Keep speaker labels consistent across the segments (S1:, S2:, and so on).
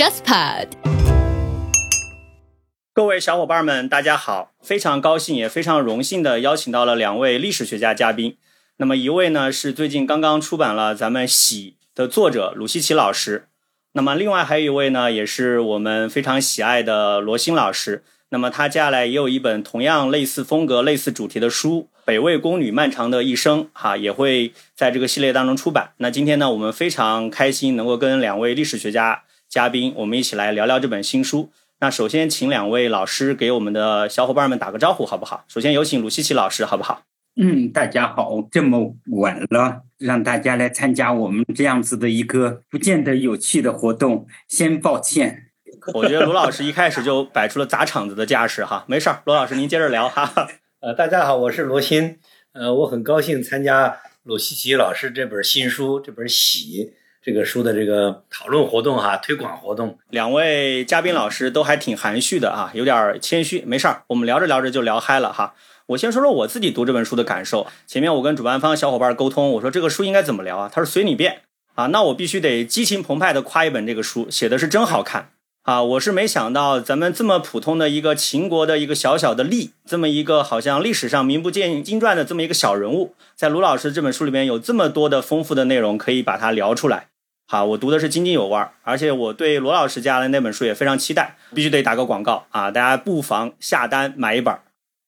S1: JustPod。
S2: 各位小伙伴们，大家好！非常高兴，也非常荣幸的邀请到了两位历史学家嘉宾。那么一位呢是最近刚刚出版了咱们《喜》的作者鲁西奇老师。那么另外还有一位呢，也是我们非常喜爱的罗新老师。那么他接下来也有一本同样类似风格、类似主题的书《北魏宫女漫长的一生》哈，也会在这个系列当中出版。那今天呢，我们非常开心能够跟两位历史学家嘉宾，我们一起来聊聊这本新书。那首先请两位老师给我们的小伙伴们打个招呼，好不好？首先有请鲁西奇老师，好不好？
S3: 嗯，大家好，这么晚了，让大家来参加我们这样子的一个不见得有趣的活动，先抱歉。
S2: 我觉得卢老师一开始就摆出了砸场子的架势哈，没事儿，罗老师您接着聊哈。
S4: 呃，大家好，我是罗鑫，呃，我很高兴参加鲁西奇老师这本新书这本《喜》这个书的这个讨论活动哈，推广活动。
S2: 两位嘉宾老师都还挺含蓄的啊，有点谦虚，没事儿，我们聊着聊着就聊嗨了哈。我先说说我自己读这本书的感受。前面我跟主办方小伙伴沟通，我说这个书应该怎么聊啊？他说随你便啊。那我必须得激情澎湃的夸一本这个书，写的是真好看啊！我是没想到咱们这么普通的一个秦国的一个小小的吏，这么一个好像历史上名不见经传的这么一个小人物，在卢老师这本书里面有这么多的丰富的内容可以把它聊出来。好，我读的是津津有味儿，而且我对罗老师家的那本书也非常期待，必须得打个广告啊！大家不妨下单买一本儿。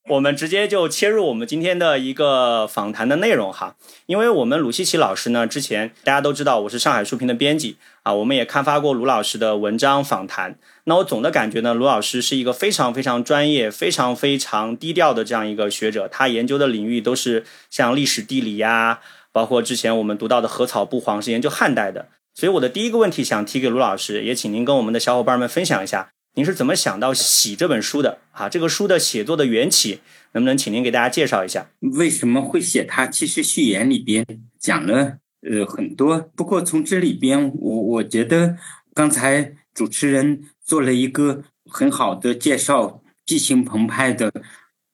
S2: 我们直接就切入我们今天的一个访谈的内容哈，因为我们鲁西奇老师呢，之前大家都知道我是上海书评的编辑啊，我们也刊发过鲁老师的文章访谈。那我总的感觉呢，鲁老师是一个非常非常专业、非常非常低调的这样一个学者，他研究的领域都是像历史地理呀，包括之前我们读到的禾草不黄是研究汉代的。所以我的第一个问题想提给鲁老师，也请您跟我们的小伙伴们分享一下。您是怎么想到《喜》这本书的啊？这个书的写作的缘起，能不能请您给大家介绍一下？
S3: 为什么会写它？其实序言里边讲了呃很多，不过从这里边，我我觉得刚才主持人做了一个很好的介绍，激情澎湃的。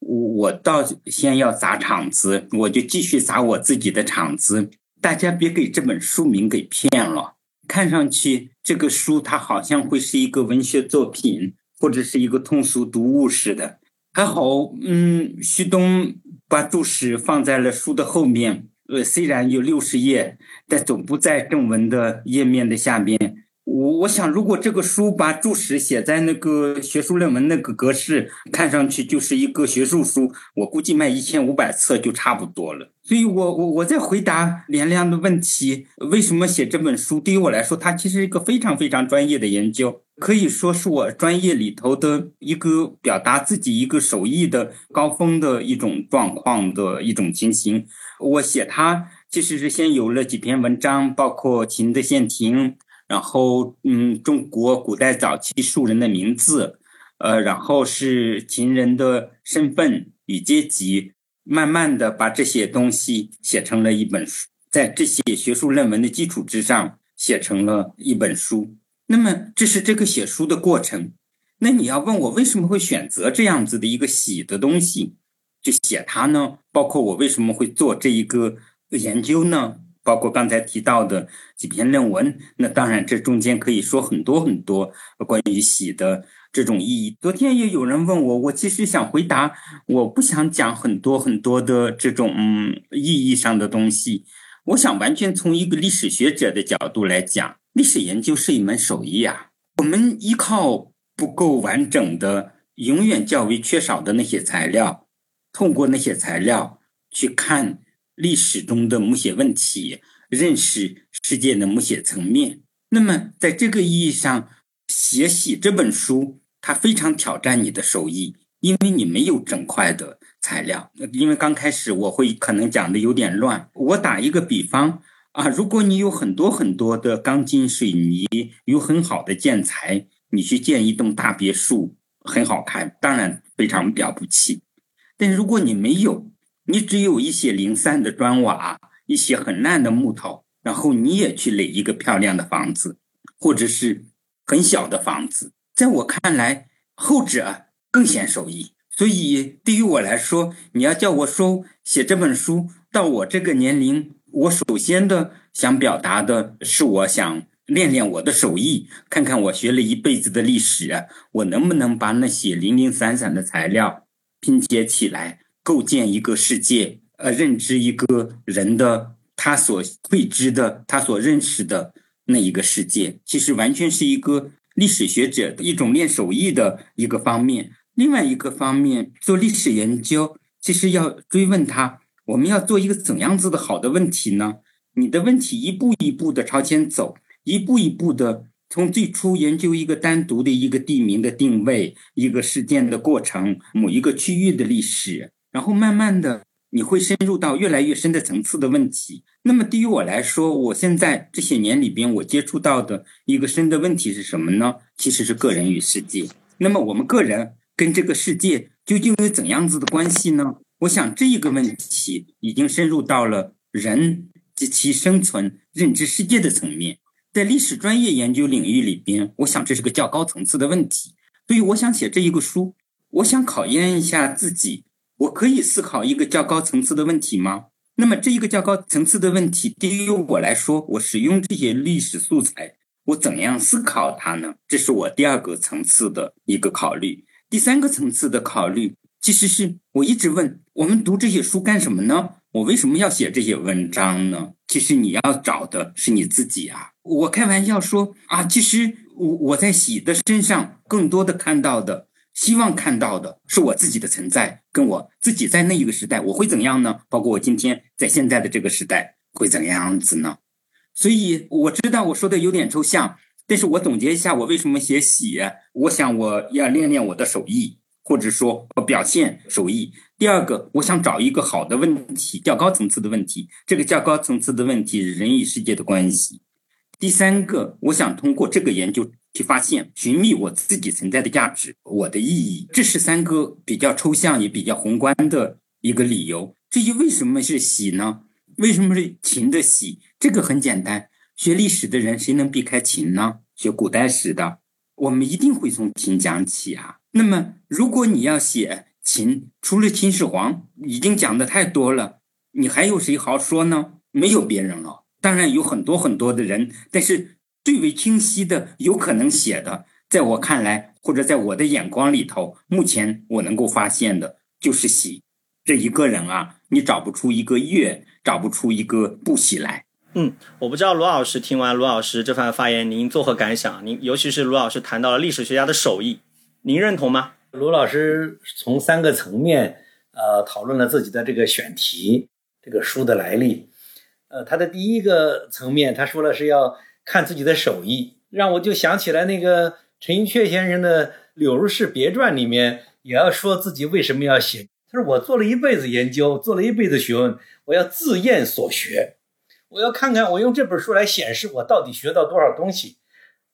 S3: 我我倒先要砸场子，我就继续砸我自己的场子。大家别给这本书名给骗了。看上去这个书它好像会是一个文学作品，或者是一个通俗读物似的。还好，嗯，旭东把注释放在了书的后面。呃，虽然有六十页，但总不在正文的页面的下面。我我想，如果这个书把注释写在那个学术论文那个格式，看上去就是一个学术书，我估计卖一千五百册就差不多了。所以，我我我在回答连亮的问题：为什么写这本书？对于我来说，它其实一个非常非常专业的研究，可以说是我专业里头的一个表达自己一个手艺的高峰的一种状况的一种情形。我写它其实是先有了几篇文章，包括秦的县亭。然后，嗯，中国古代早期庶人的名字，呃，然后是秦人的身份与阶级，慢慢的把这些东西写成了一本书，在这些学术论文的基础之上，写成了一本书。那么，这是这个写书的过程。那你要问我为什么会选择这样子的一个喜的东西，就写它呢？包括我为什么会做这一个研究呢？包括刚才提到的几篇论文，那当然这中间可以说很多很多关于喜的这种意义。昨天也有人问我，我其实想回答，我不想讲很多很多的这种嗯意义上的东西。我想完全从一个历史学者的角度来讲，历史研究是一门手艺啊。我们依靠不够完整的、永远较为缺少的那些材料，通过那些材料去看。历史中的某些问题，认识世界的某些层面。那么，在这个意义上，写喜这本书，它非常挑战你的手艺，因为你没有整块的材料。因为刚开始我会可能讲的有点乱。我打一个比方啊，如果你有很多很多的钢筋水泥，有很好的建材，你去建一栋大别墅，很好看，当然非常了不起。但如果你没有，你只有一些零散的砖瓦，一些很烂的木头，然后你也去垒一个漂亮的房子，或者是很小的房子，在我看来，后者更显手艺。所以对于我来说，你要叫我说写这本书，到我这个年龄，我首先的想表达的是，我想练练我的手艺，看看我学了一辈子的历史，我能不能把那些零零散散的材料拼接起来，构建一个世界，呃，认知一个人的他所未知的、他所认识的那一个世界。其实完全是一个历史学者的一种练手艺的一个方面。另外一个方面，做历史研究，其实要追问他，我们要做一个怎样子的好的问题呢？你的问题一步一步的朝前走。一步一步的，从最初研究一个单独的一个地名的定位，一个事件的过程，某一个区域的历史，然后慢慢的，你会深入到越来越深的层次的问题。那么对于我来说，我现在这些年里边，我接触到的一个深的问题是什么呢？其实是个人与世界。那么我们个人跟这个世界究竟有怎样子的关系呢？我想这一个问题已经深入到了人及其生存、认知世界的层面。在历史专业研究领域里边，我想这是个较高层次的问题。所以，我想写这一个书，我想考验一下自己：我可以思考一个较高层次的问题吗？那么，这一个较高层次的问题，对于我来说，我使用这些历史素材，我怎样思考它呢？这是我第二个层次的一个考虑。第三个层次的考虑，其实是我一直问：我们读这些书干什么呢？我为什么要写这些文章呢？其实你要找的是你自己啊！我开玩笑说啊，其实我我在喜的身上更多的看到的，希望看到的是我自己的存在，跟我自己在那一个时代我会怎样呢？包括我今天在现在的这个时代会怎样子呢？所以我知道我说的有点抽象，但是我总结一下我为什么写喜，我想我要练练我的手艺，或者说我表现手艺。第二个，我想找一个好的问题，较高层次的问题。这个较高层次的问题，人与世界的关系。第三个，我想通过这个研究去发现、寻觅我自己存在的价值、我的意义。这是三个比较抽象也比较宏观的一个理由。至于为什么是喜呢？为什么是秦的喜？这个很简单，学历史的人谁能避开秦呢？学古代史的，我们一定会从秦讲起啊。那么，如果你要写，秦除了秦始皇已经讲的太多了，你还有谁好说呢？没有别人了。当然有很多很多的人，但是最为清晰的、有可能写的，在我看来，或者在我的眼光里头，目前我能够发现的就是喜这一个人啊，你找不出一个月，找不出一个不喜来。
S2: 嗯，我不知道罗老师听完罗老师这番发言，您作何感想？您尤其是罗老师谈到了历史学家的手艺，您认同吗？
S4: 卢老师从三个层面，呃，讨论了自己的这个选题，这个书的来历。呃，他的第一个层面，他说了是要看自己的手艺，让我就想起来那个陈寅恪先生的《柳如是别传》里面，也要说自己为什么要写。他说：“我做了一辈子研究，做了一辈子学问，我要自验所学，我要看看我用这本书来显示我到底学到多少东西。”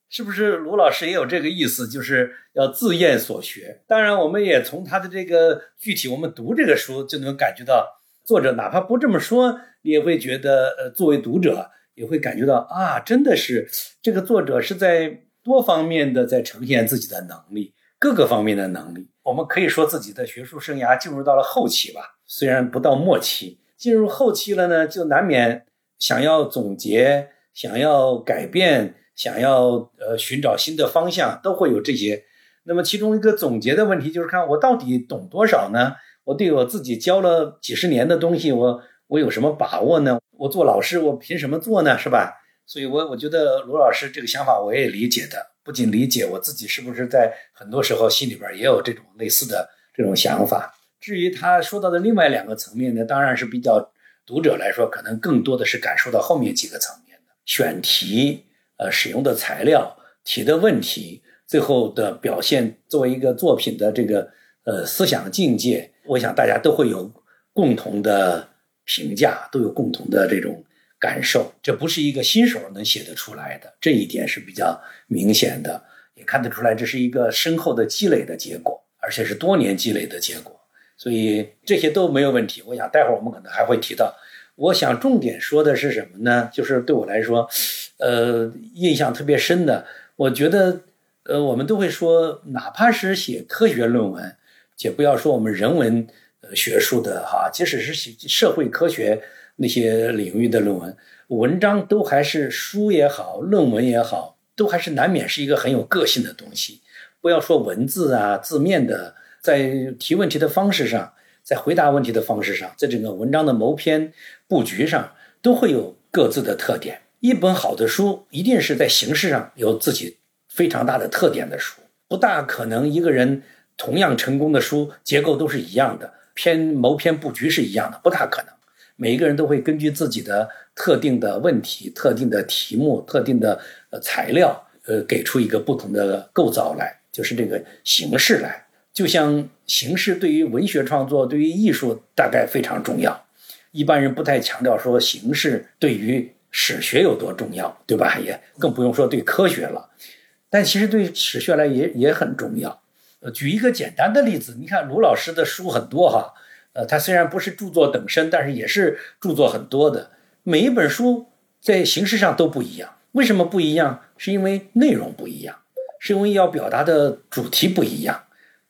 S4: 是不是卢老师也有这个意思，就是要自验所学？当然，我们也从他的这个具体，我们读这个书就能感觉到，作者哪怕不这么说，你也会觉得，呃，作为读者也会感觉到啊，真的是这个作者是在多方面的在呈现自己的能力，各个方面的能力。我们可以说自己的学术生涯进入到了后期吧，虽然不到末期，进入后期了呢，就难免想要总结，想要改变。想要呃寻找新的方向，都会有这些。那么其中一个总结的问题就是，看我到底懂多少呢？我对我自己教了几十年的东西，我我有什么把握呢？我做老师，我凭什么做呢？是吧？所以，我我觉得罗老师这个想法我也理解的。不仅理解，我自己是不是在很多时候心里边也有这种类似的这种想法。至于他说到的另外两个层面呢，当然是比较读者来说，可能更多的是感受到后面几个层面的选题。呃，使用的材料、提的问题，最后的表现，作为一个作品的这个呃思想境界，我想大家都会有共同的评价，都有共同的这种感受。这不是一个新手能写得出来的，这一点是比较明显的，也看得出来，这是一个深厚的积累的结果，而且是多年积累的结果。所以这些都没有问题。我想待会儿我们可能还会提到。我想重点说的是什么呢？就是对我来说。呃，印象特别深的，我觉得，呃，我们都会说，哪怕是写科学论文，且不要说我们人文学术的哈，即使是社会科学那些领域的论文，文章都还是书也好，论文也好，都还是难免是一个很有个性的东西。不要说文字啊、字面的，在提问题的方式上，在回答问题的方式上，在整个文章的谋篇布局上，都会有各自的特点。一本好的书，一定是在形式上有自己非常大的特点的书，不大可能一个人同样成功的书结构都是一样的，篇谋篇布局是一样的，不大可能。每一个人都会根据自己的特定的问题、特定的题目、特定的呃材料，呃，给出一个不同的构造来，就是这个形式来。就像形式对于文学创作、对于艺术大概非常重要，一般人不太强调说形式对于史学有多重要，对吧？也更不用说对科学了。但其实对史学来也也很重要。举一个简单的例子，你看卢老师的书很多哈。呃，他虽然不是著作等身，但是也是著作很多的。每一本书在形式上都不一样，为什么不一样？是因为内容不一样，是因为要表达的主题不一样，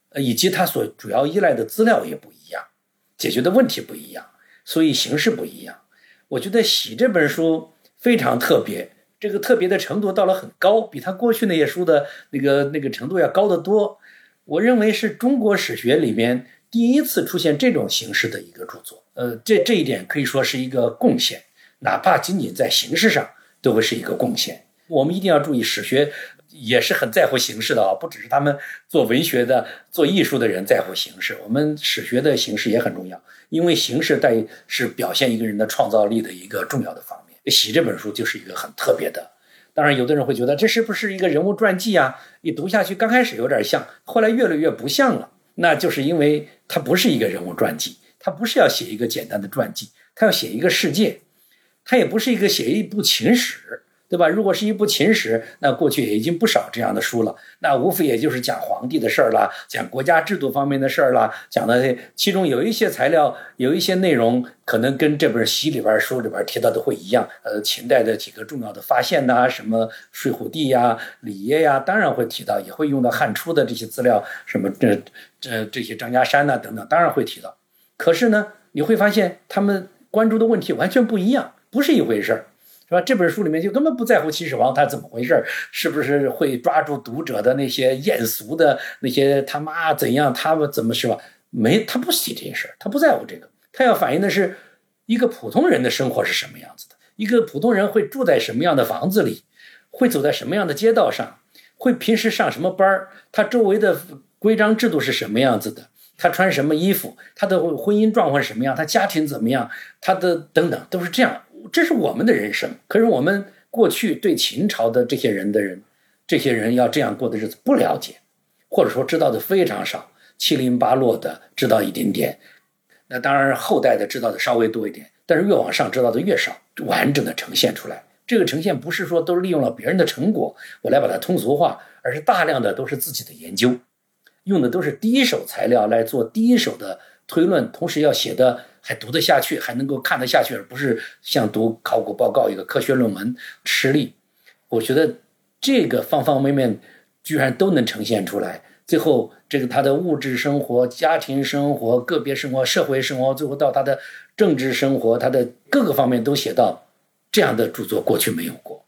S4: 呃，以及他所主要依赖的资料也不一样，解决的问题不一样，所以形式不一样。我觉得《喜》这本书非常特别，这个特别的程度到了很高，比他过去那些书的那个那个程度要高得多。我认为是中国史学里面。第一次出现这种形式的一个著作，呃，这这一点可以说是一个贡献，哪怕仅仅在形式上都会是一个贡献。我们一定要注意，史学也是很在乎形式的啊，不只是他们做文学的、做艺术的人在乎形式，我们史学的形式也很重要，因为形式在是表现一个人的创造力的一个重要的方面。《写》这本书就是一个很特别的，当然，有的人会觉得这是不是一个人物传记啊？你读下去刚开始有点像，后来越来越不像了。那就是因为它不是一个人物传记，它不是要写一个简单的传记，它要写一个世界，它也不是一个写一部情史，对吧？如果是一部秦史，那过去也已经不少这样的书了，那无非也就是讲皇帝的事儿啦，讲国家制度方面的事儿啦，讲的其中有一些材料，有一些内容可能跟这本《习》里边书里边提到的会一样。呃，秦代的几个重要的发现呐，什么睡虎地呀、李耶呀，当然会提到，也会用到汉初的这些资料，什么这这这些张家山呐等等，当然会提到。可是呢，你会发现他们关注的问题完全不一样，不是一回事儿。是吧？这本书里面就根本不在乎秦始皇他怎么回事是不是会抓住读者的那些艳俗的那些他妈怎样，他们怎么是吧？没，他不写这些事儿，他不在乎这个，他要反映的是一个普通人的生活是什么样子的，一个普通人会住在什么样的房子里，会走在什么样的街道上，会平时上什么班儿，他周围的规章制度是什么样子的，他穿什么衣服，他的婚姻状况什么样，他家庭怎么样，他的等等都是这样。这是我们的人生，可是我们过去对秦朝的这些人的人，这些人要这样过的日子不了解，或者说知道的非常少，七零八落的知道一点点。那当然后代的知道的稍微多一点，但是越往上知道的越少，完整的呈现出来。这个呈现不是说都利用了别人的成果，我来把它通俗化，而是大量的都是自己的研究，用的都是第一手材料来做第一手的推论，同时要写的。还读得下去，还能够看得下去，而不是像读考古报告一个科学论文吃力。我觉得这个方方面面居然都能呈现出来。最后，这个他的物质生活、家庭生活、个别生活、社会生活，最后到他的政治生活，他的各个方面都写到这样的著作，过去没有过。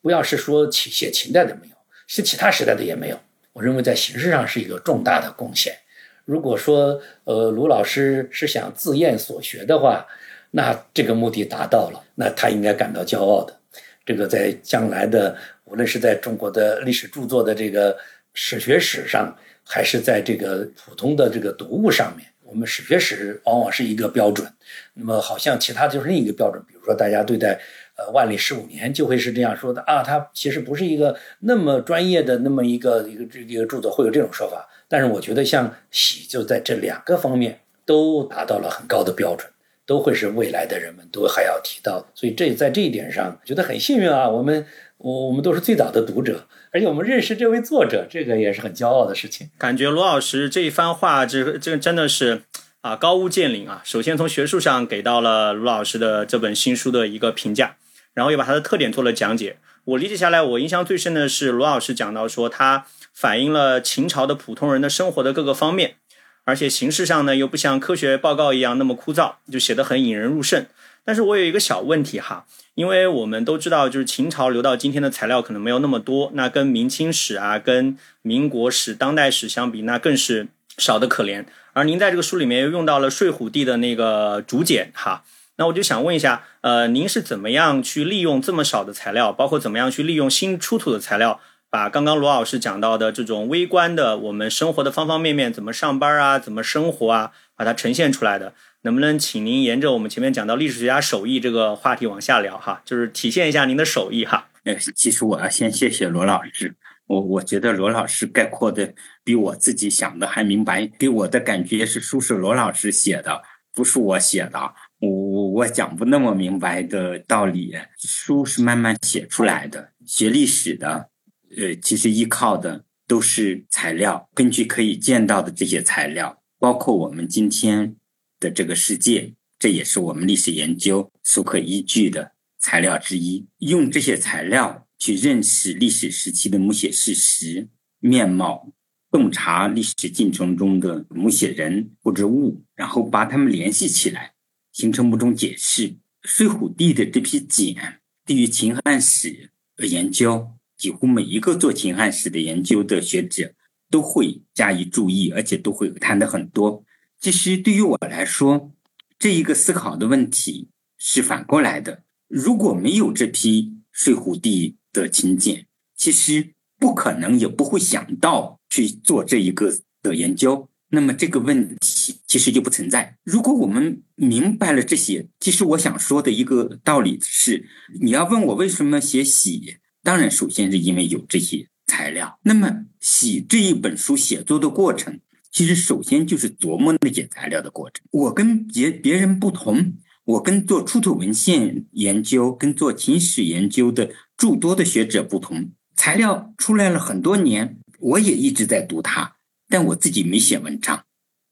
S4: 不要是说秦写秦代的没有，写其他时代的也没有。我认为在形式上是一个重大的贡献。如果说，呃，卢老师是想自验所学的话，那这个目的达到了，那他应该感到骄傲的。这个在将来的，无论是在中国的历史著作的这个史学史上，还是在这个普通的这个读物上面，我们史学史往往是一个标准，那么好像其他就是另一个标准。比如说，大家对待呃万历十五年就会是这样说的啊，他其实不是一个那么专业的那么一个一个这一个著作，会有这种说法。但是我觉得，像喜就在这两个方面都达到了很高的标准，都会是未来的人们都还要提到的。所以这在这一点上，觉得很幸运啊。我们我我们都是最早的读者，而且我们认识这位作者，这个也是很骄傲的事情。
S2: 感觉罗老师这一番话，这这真的是啊高屋建瓴啊。首先从学术上给到了罗老师的这本新书的一个评价，然后又把它的特点做了讲解。我理解下来，我印象最深的是罗老师讲到说他。反映了秦朝的普通人的生活的各个方面，而且形式上呢又不像科学报告一样那么枯燥，就写得很引人入胜。但是我有一个小问题哈，因为我们都知道，就是秦朝留到今天的材料可能没有那么多，那跟明清史啊、跟民国史、当代史相比，那更是少得可怜。而您在这个书里面又用到了睡虎地的那个竹简哈，那我就想问一下，呃，您是怎么样去利用这么少的材料，包括怎么样去利用新出土的材料？把刚刚罗老师讲到的这种微观的我们生活的方方面面，怎么上班啊，怎么生活啊，把它呈现出来的，能不能请您沿着我们前面讲到历史学家手艺这个话题往下聊哈，就是体现一下您的手艺哈。
S3: 呃，其实我要先谢谢罗老师，我我觉得罗老师概括的比我自己想的还明白，给我的感觉是书是罗老师写的，不是我写的，我我我讲不那么明白的道理，书是慢慢写出来的，学历史的。呃，其实依靠的都是材料，根据可以见到的这些材料，包括我们今天的这个世界，这也是我们历史研究所可依据的材料之一。用这些材料去认识历史时期的摹写事实面貌，洞察历史进程中的摹写人或者物，然后把它们联系起来，形成某种解释。睡虎地的这批简，对于秦汉史的研究。几乎每一个做秦汉史的研究的学者都会加以注意，而且都会谈的很多。其实对于我来说，这一个思考的问题是反过来的。如果没有这批睡虎地的秦简，其实不可能也不会想到去做这一个的研究。那么这个问题其实就不存在。如果我们明白了这些，其实我想说的一个道理是：你要问我为什么写喜。当然，首先是因为有这些材料。那么，《写》这一本书写作的过程，其实首先就是琢磨那些材料的过程。我跟别别人不同，我跟做出土文献研究、跟做秦史研究的诸多的学者不同。材料出来了很多年，我也一直在读它，但我自己没写文章。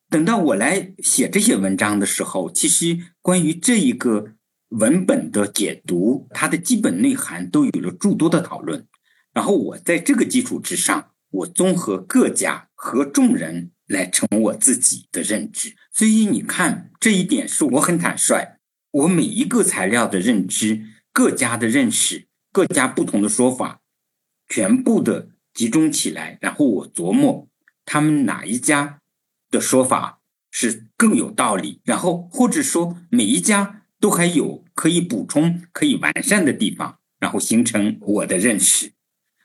S3: 等到我来写这些文章的时候，其实关于这一个。文本的解读，它的基本内涵都有了诸多的讨论。然后我在这个基础之上，我综合各家和众人来成我自己的认知。所以你看，这一点是我很坦率。我每一个材料的认知，各家的认识，各家不同的说法，全部的集中起来，然后我琢磨他们哪一家的说法是更有道理，然后或者说每一家。都还有可以补充、可以完善的地方，然后形成我的认识。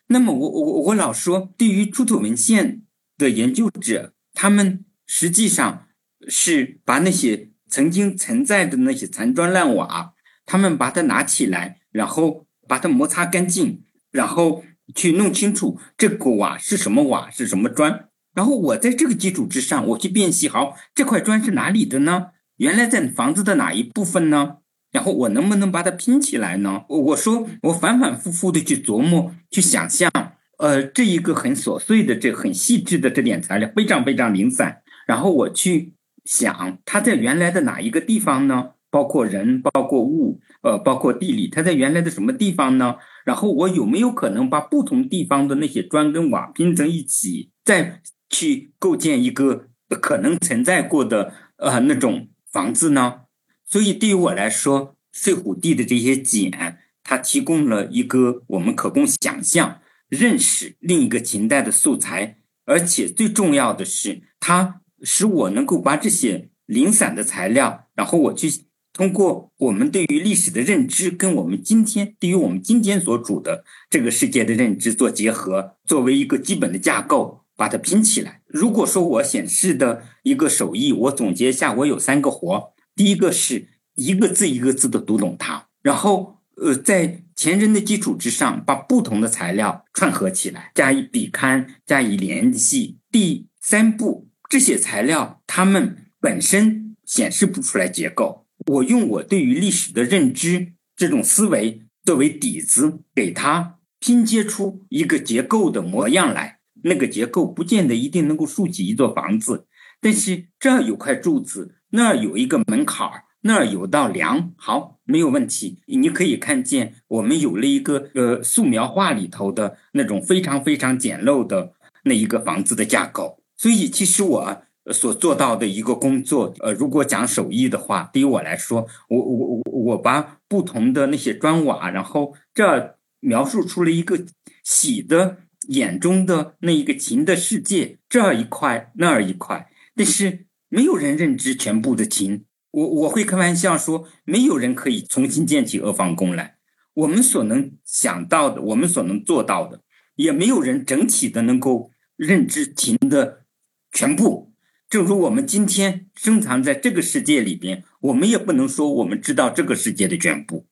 S3: 那么，我我我老说，对于出土文献的研究者，他们实际上是把那些曾经存在的那些残砖烂瓦，他们把它拿起来，然后把它摩擦干净，然后去弄清楚这个瓦是什么瓦，是什么砖。然后我在这个基础之上，我去辨析，好，这块砖是哪里的呢？原来在房子的哪一部分呢？然后我能不能把它拼起来呢？我我说我反反复复的去琢磨、去想象，呃，这一个很琐碎的、这很细致的这点材料，非常非常零散。然后我去想，它在原来的哪一个地方呢？包括人、包括物，呃，包括地理，它在原来的什么地方呢？然后我有没有可能把不同地方的那些砖跟瓦拼成一起，再去构建一个可能存在过的呃那种？房子呢？所以对于我来说，睡虎地的这些简，它提供了一个我们可供想象、认识另一个秦代的素材，而且最重要的是，它使我能够把这些零散的材料，然后我去通过我们对于历史的认知，跟我们今天对于我们今天所处的这个世界的认知做结合，作为一个基本的架构。把它拼起来。如果说我显示的一个手艺，我总结一下，我有三个活。第一个是一个字一个字的读懂它，然后呃，在前人的基础之上，把不同的材料串合起来，加以比勘，加以联系。第三步，这些材料它们本身显示不出来结构，我用我对于历史的认知这种思维作为底子，给它拼接出一个结构的模样来。那个结构不见得一定能够竖起一座房子，但是这儿有块柱子，那儿有一个门槛儿，那儿有道梁，好，没有问题。你可以看见，我们有了一个呃素描画里头的那种非常非常简陋的那一个房子的架构。所以，其实我所做到的一个工作。呃，如果讲手艺的话，对于我来说，我我我我把不同的那些砖瓦，然后这描述出了一个喜的眼中的那一个秦的世界，这一块那儿一块，但是没有人认知全部的秦。我我会开玩笑说，没有人可以重新建起阿房宫来。我们所能想到的，我们所能做到的，也没有人整体的能够认知秦的全部。正如我们今天生藏在这个世界里边，我们也不能说我们知道这个世界的全部。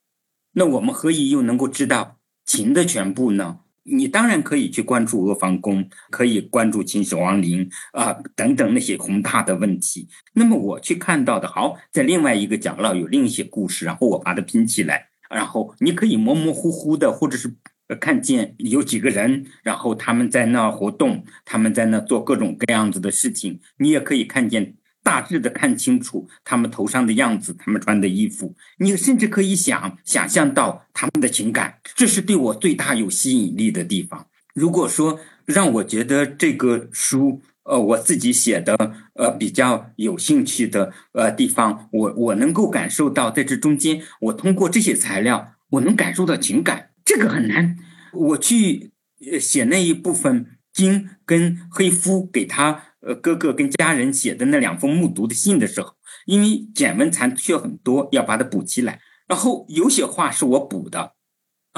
S3: 那我们何以又能够知道秦的全部呢？你当然可以去关注阿房宫，可以关注秦始皇陵啊等等那些宏大的问题。那么我去看到的，好，在另外一个角落有另一些故事，然后我把它拼起来，然后你可以模模糊糊的，或者是看见有几个人，然后他们在那活动，他们在那做各种各样子的事情，你也可以看见。大致的看清楚他们头上的样子，他们穿的衣服，你甚至可以想想象到他们的情感，这是对我最大有吸引力的地方。如果说让我觉得这个书，呃，我自己写的，呃，比较有兴趣的，呃，地方，我我能够感受到在这中间，我通过这些材料，我能感受到情感，这个很难。我去写那一部分，金跟黑夫给他。呃，哥哥跟家人写的那两封目读的信的时候，因为简文残缺很多，要把它补起来。然后有些话是我补的，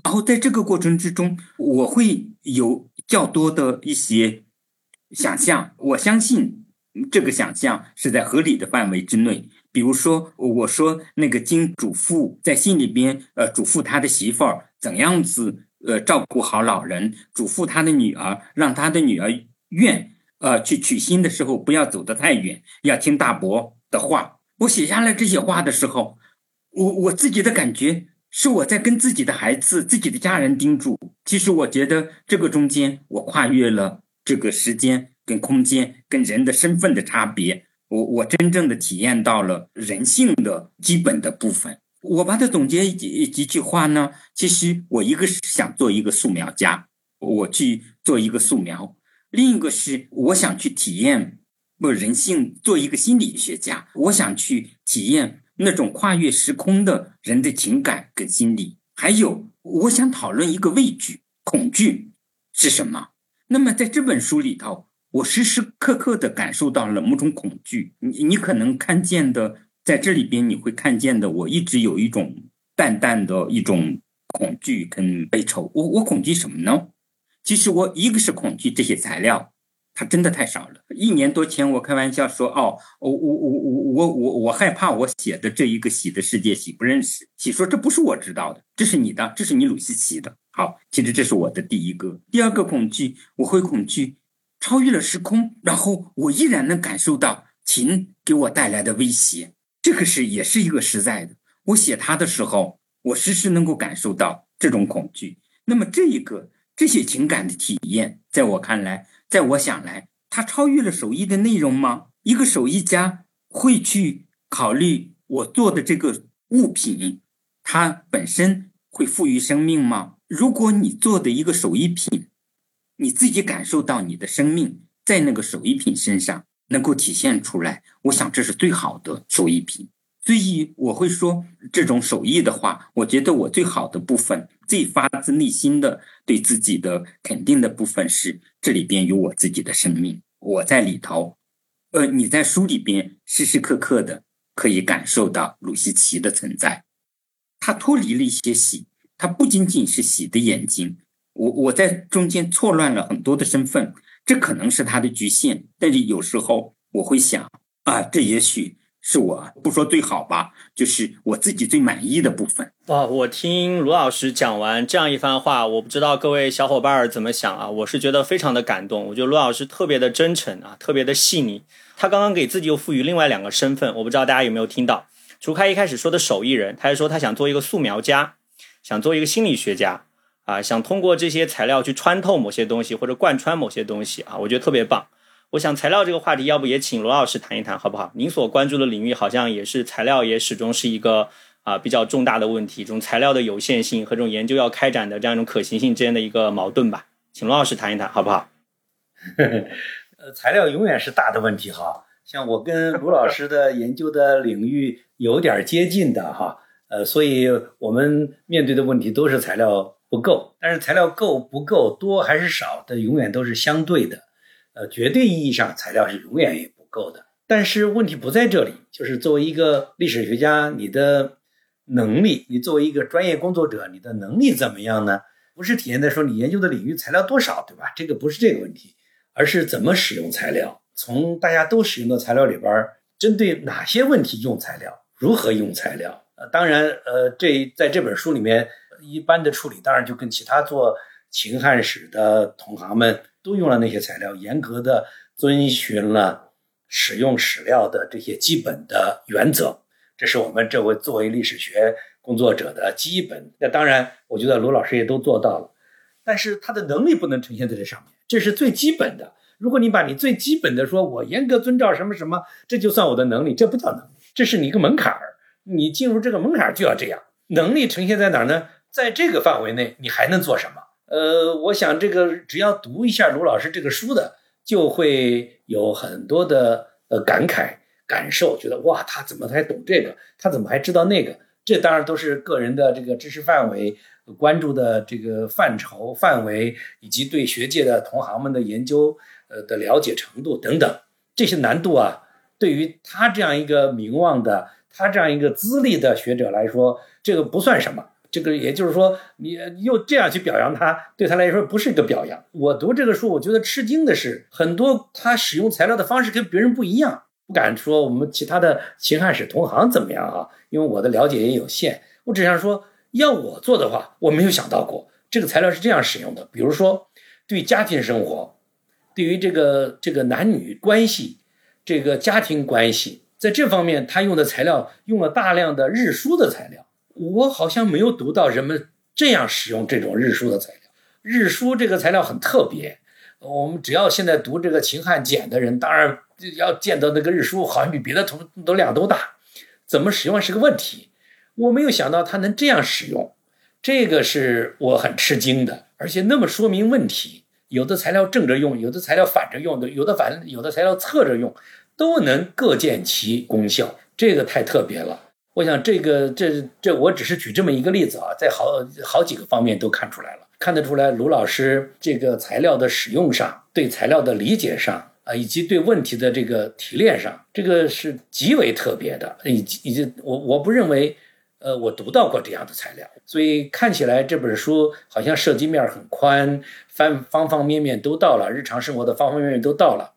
S3: 然后在这个过程之中，我会有较多的一些想象。我相信这个想象是在合理的范围之内。比如说，我说那个金主父在信里边，呃，嘱咐他的媳妇儿怎样子，呃，照顾好老人，嘱咐他的女儿，让他的女儿愿。呃，去取心的时候不要走得太远，要听大伯的话。我写下来这些话的时候，我我自己的感觉是我在跟自己的孩子、自己的家人叮嘱。其实我觉得这个中间，我跨越了这个时间跟空间跟人的身份的差别。我我真正的体验到了人性的基本的部分。我把它总结几几句话呢？其实我一个是想做一个素描家，我去做一个素描。另一个是我想去体验不人性，做一个心理学家，我想去体验那种跨越时空的人的情感跟心理。还有，我想讨论一个畏惧、恐惧是什么。那么在这本书里头，我时时刻刻的感受到了某种恐惧。你你可能看见的，在这里边你会看见的，我一直有一种淡淡的一种恐惧跟悲愁。我我恐惧什么呢？其实我一个是恐惧这些材料，它真的太少了。一年多前我开玩笑说：“哦，我我我我我我我害怕我写的这一个喜的世界，喜不认识。”喜说：“这不是我知道的，这是你的，这是你鲁西奇的。”好，其实这是我的第一个。第二个恐惧，我会恐惧超越了时空，然后我依然能感受到琴给我带来的威胁。这个是也是一个实在的。我写它的时候，我时时能够感受到这种恐惧。那么这一个。这些情感的体验，在我看来，在我想来，它超越了手艺的内容吗？一个手艺家会去考虑我做的这个物品，它本身会赋予生命吗？如果你做的一个手艺品，你自己感受到你的生命在那个手艺品身上能够体现出来，我想这是最好的手艺品。所以我会说，这种手艺的话，我觉得我最好的部分，最发自内心的对自己的肯定的部分是，这里边有我自己的生命，我在里头。呃，你在书里边时时刻刻的可以感受到鲁西奇的存在，他脱离了一些喜，他不仅仅是喜的眼睛。我我在中间错乱了很多的身份，这可能是他的局限，但是有时候我会想啊，这也许。是我不说最好吧，就是我自己最满意的部分。
S2: 哇，我听卢老师讲完这样一番话，我不知道各位小伙伴儿怎么想啊？我是觉得非常的感动。我觉得卢老师特别的真诚啊，特别的细腻。他刚刚给自己又赋予另外两个身份，我不知道大家有没有听到？除开一开始说的手艺人，他还说他想做一个素描家，想做一个心理学家啊，想通过这些材料去穿透某些东西或者贯穿某些东西啊，我觉得特别棒。我想材料这个话题，要不也请罗老师谈一谈，好不好？您所关注的领域好像也是材料，也始终是一个啊比较重大的问题，这种材料的有限性和这种研究要开展的这样一种可行性之间的一个矛盾吧。请罗老师谈一谈，好不好？
S4: 呃，材料永远是大的问题哈，像我跟卢老师的研究的领域有点接近的哈，呃，所以我们面对的问题都是材料不够，但是材料够不够多还是少的，永远都是相对的，呃，绝对意义上材料是永远也不够的。但是问题不在这里，就是作为一个历史学家，你的能力，你作为一个专业工作者，你的能力怎么样呢？不是体现在说你研究的领域材料多少，对吧？这个不是这个问题，而是怎么使用材料。从大家都使用的材料里边，针对哪些问题用材料，如何用材料？呃，当然，呃，这在这本书里面，一般的处理当然就跟其他做秦汉史的同行们都用了那些材料，严格的遵循了使用史料的这些基本的原则。这是我们这位作为历史学工作者的基本。那当然，我觉得卢老师也都做到了，但是他的能力不能呈现在这上面，这是最基本的。如果你把你最基本的说，我严格遵照什么什么，这就算我的能力，这不叫能力，这是你一个门槛儿。你进入这个门槛儿就要这样。能力呈现在哪儿呢？在这个范围内，你还能做什么？呃，我想这个只要读一下卢老师这个书的，就会有很多的呃感慨感受，觉得哇，他怎么还懂这个？他怎么还知道那个？这当然都是个人的这个知识范围。关注的这个范畴范围，以及对学界的同行们的研究，呃的了解程度等等，这些难度啊，对于他这样一个名望的，他这样一个资历的学者来说，这个不算什么。这个也就是说，你又这样去表扬他，对他来说不是一个表扬。我读这个书，我觉得吃惊的是，很多他使用材料的方式跟别人不一样。不敢说我们其他的秦汉史同行怎么样啊，因为我的了解也有限。我只想说。要我做的话，我没有想到过这个材料是这样使用的。比如说，对家庭生活，对于这个这个男女关系，这个家庭关系，在这方面他用的材料用了大量的日书的材料。我好像没有读到人们这样使用这种日书的材料。日书这个材料很特别，我们只要现在读这个秦汉简的人，当然要见到那个日书，好像比别的图都量都大，怎么使用是个问题。我没有想到它能这样使用，这个是我很吃惊的，而且那么说明问题。有的材料正着用，有的材料反着用的，有的反，有的材料侧着用，都能各见其功效，这个太特别了。我想这个这这我只是举这么一个例子啊，在好好几个方面都看出来了，看得出来卢老师这个材料的使用上，对材料的理解上啊，以及对问题的这个提炼上，这个是极为特别的，以及以及我我不认为。呃，我读到过这样的材料，所以看起来这本书好像涉及面很宽，方方方面面都到了，日常生活的方方面面都到了。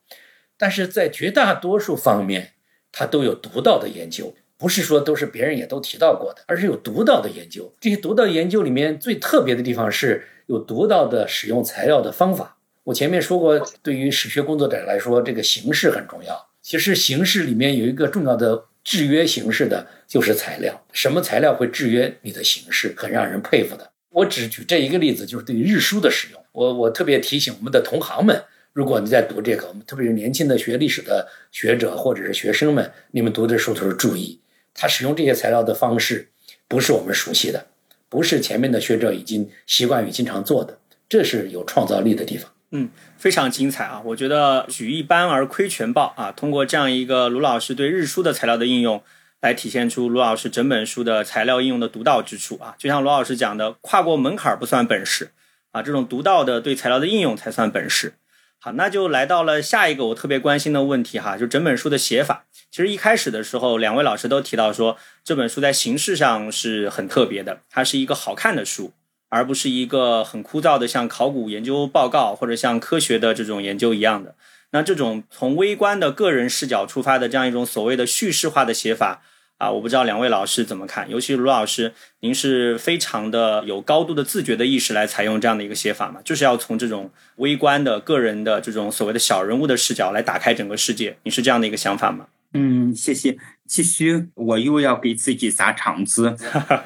S4: 但是在绝大多数方面，它都有独到的研究，不是说都是别人也都提到过的，而是有独到的研究。这些独到研究里面最特别的地方是有独到的使用材料的方法。我前面说过，对于史学工作者来说，这个形式很重要。其实形式里面有一个重要的。制约形式的就是材料，什么材料会制约你的形式，很让人佩服的。我只举这一个例子，就是对于日书的使用，我我特别提醒我们的同行们，如果你在读这个，我们特别是年轻的学历史的学者或者是学生们，你们读的时候都是注意，他使用这些材料的方式不是我们熟悉的，不是前面的学者已经习惯于经常做的，这是有创造力的地方。
S2: 嗯，非常精彩啊！我觉得举一斑而窥全豹啊，通过这样一个卢老师对日书的材料的应用，来体现出卢老师整本书的材料应用的独到之处啊。就像卢老师讲的，跨过门槛不算本事啊，这种独到的对材料的应用才算本事。好，那就来到了下一个我特别关心的问题哈，就整本书的写法。其实一开始的时候，两位老师都提到说，这本书在形式上是很特别的，它是一个好看的书。而不是一个很枯燥的像考古研究报告或者像科学的这种研究一样的。那这种从微观的个人视角出发的这样一种所谓的叙事化的写法啊，我不知道两位老师怎么看？尤其卢老师，您是非常的有高度的自觉的意识来采用这样的一个写法嘛？就是要从这种微观的个人的这种所谓的小人物的视角来打开整个世界。你是这样的一个想法吗？
S3: 嗯，谢谢。其实我又要给自己砸场子，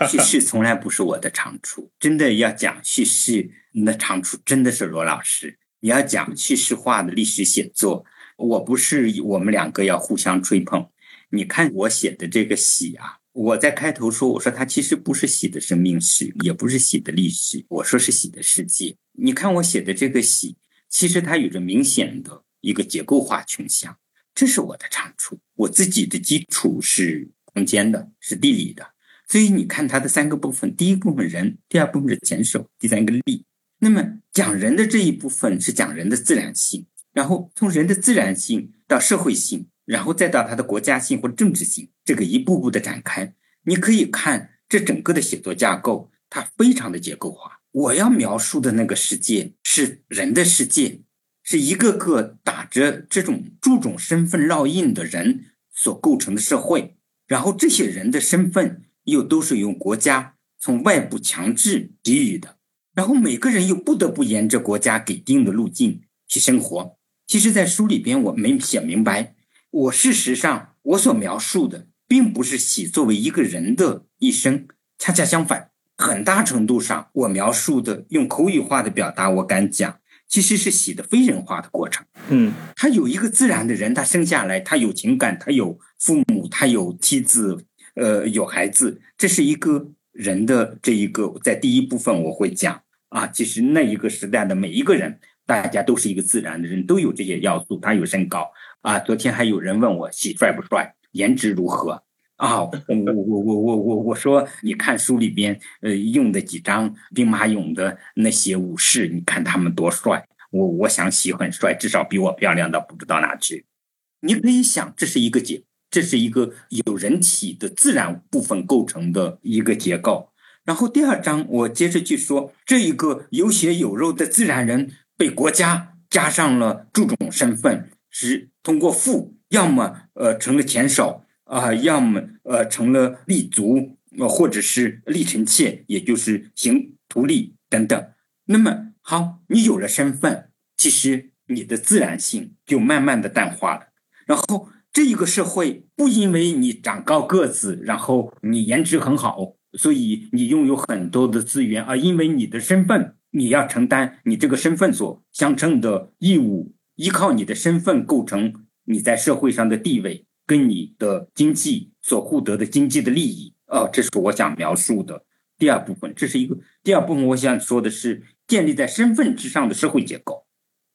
S3: 叙事从来不是我的长处。真的要讲叙事，那长处真的是罗老师。你要讲叙事化的历史写作，我不是我们两个要互相吹捧。你看我写的这个喜啊，我在开头说，我说它其实不是喜的生命史，也不是喜的历史，我说是喜的世界。你看我写的这个喜，其实它有着明显的一个结构化倾向。这是我的长处。我自己的基础是空间的，是地理的，所以你看它的三个部分：第一部分人，第二部分是前手，第三个力。那么讲人的这一部分是讲人的自然性，然后从人的自然性到社会性，然后再到他的国家性或政治性，这个一步步的展开。你可以看这整个的写作架构，它非常的结构化。我要描述的那个世界是人的世界，是一个个打着这种注重身份烙印的人所构成的社会，然后这些人的身份又都是由国家从外部强制给予的，然后每个人又不得不沿着国家给定的路径去生活。其实，在书里边我没写明白，我事实上我所描述的并不是喜作为一个人的一生，恰恰相反。很大程度上，我描述的用口语化的表达，我敢讲，其实是洗的非人化的过程。
S2: 嗯，
S3: 他有一个自然的人，他生下来，他有情感，他有父母，他有妻子，呃，有孩子，这是一个人的这一个，在第一部分我会讲啊，其实那一个时代的每一个人，大家都是一个自然的人，都有这些要素。他有身高啊，昨天还有人问我洗帅不帅，颜值如何。啊，我我我我我我说，你看书里边呃用的几张兵马俑的那些武士，你看他们多帅。我我想喜很帅，至少比我漂亮到不知道哪去。你可以想，这是一个结，这是一个有人体的自然部分构成的一个结构。然后第二章，我接着去说，这一个有血有肉的自然人被国家加上了注重身份，是通过富，要么呃成了前手。啊，要么呃成了立足，呃或者是立臣妾，也就是行徒隶等等。那么好，你有了身份，其实你的自然性就慢慢的淡化了。然后这一个社会不因为你长高个子，然后你颜值很好，所以你拥有很多的资源，而因为你的身份，你要承担你这个身份所相称的义务，依靠你的身份构成你在社会上的地位。跟你的经济所获得的经济的利益，哦，这是我想描述的第二部分。这是一个第二部分，我想说的是建立在身份之上的社会结构。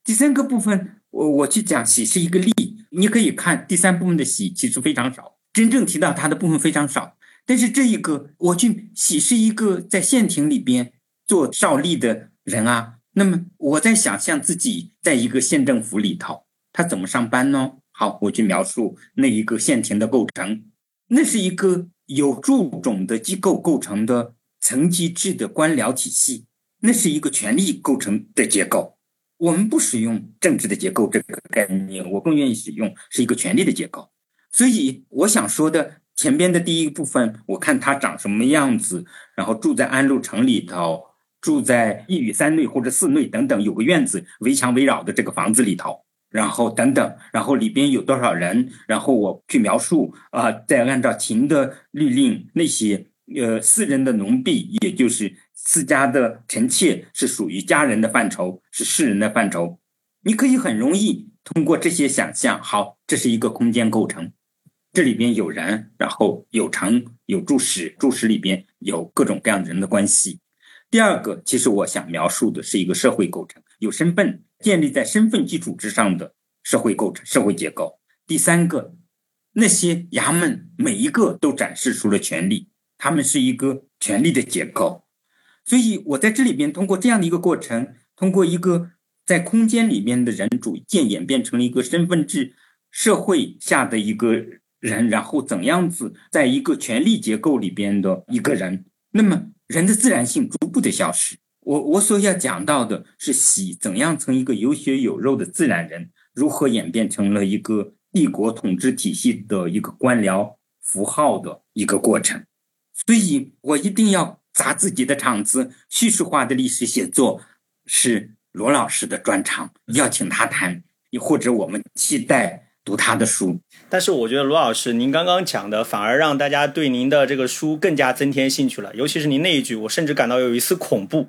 S3: 第三个部分，我我去讲喜是一个利，你可以看第三部分的喜其实非常少，真正提到它的部分非常少。但是这一个，我去喜是一个在县庭里边做少吏的人啊。那么我在想象自己在一个县政府里头，他怎么上班呢？好，我去描述那一个县庭的构成，那是一个有注种的机构构成的层级制的官僚体系，那是一个权力构成的结构。我们不使用政治的结构这个概念，我更愿意使用是一个权力的结构。所以我想说的前边的第一个部分，我看它长什么样子，然后住在安陆城里头，住在一隅三内或者四内等等，有个院子围墙围绕的这个房子里头。然后等等，然后里边有多少人？然后我去描述啊，再按照秦的律令，那些呃私人的奴婢，也就是私家的臣妾，是属于家人的范畴，是世人的范畴。你可以很容易通过这些想象，好，这是一个空间构成，这里边有人，然后有城，有住史，住史里边有各种各样的人的关系。第二个，其实我想描述的是一个社会构成，有身份。建立在身份基础之上的社会构成、社会结构。第三个，那些衙门每一个都展示出了权力，他们是一个权力的结构。所以我在这里边通过这样的一个过程，通过一个在空间里面的人逐渐演变成了一个身份制社会下的一个人，然后怎样子在一个权力结构里边的一个人，那么人的自然性逐步的消失。我我所要讲到的是喜怎样从一个有血有肉的自然人，如何演变成了一个帝国统治体系的一个官僚符号的一个过程。所以我一定要砸自己的场子，叙事化的历史写作是罗老师的专长，要请他谈，或者我们期待读他的书。
S2: 但是我觉得罗老师您刚刚讲的，反而让大家对您的这个书更加增添兴趣了，尤其是您那一句，我甚至感到有一丝恐怖。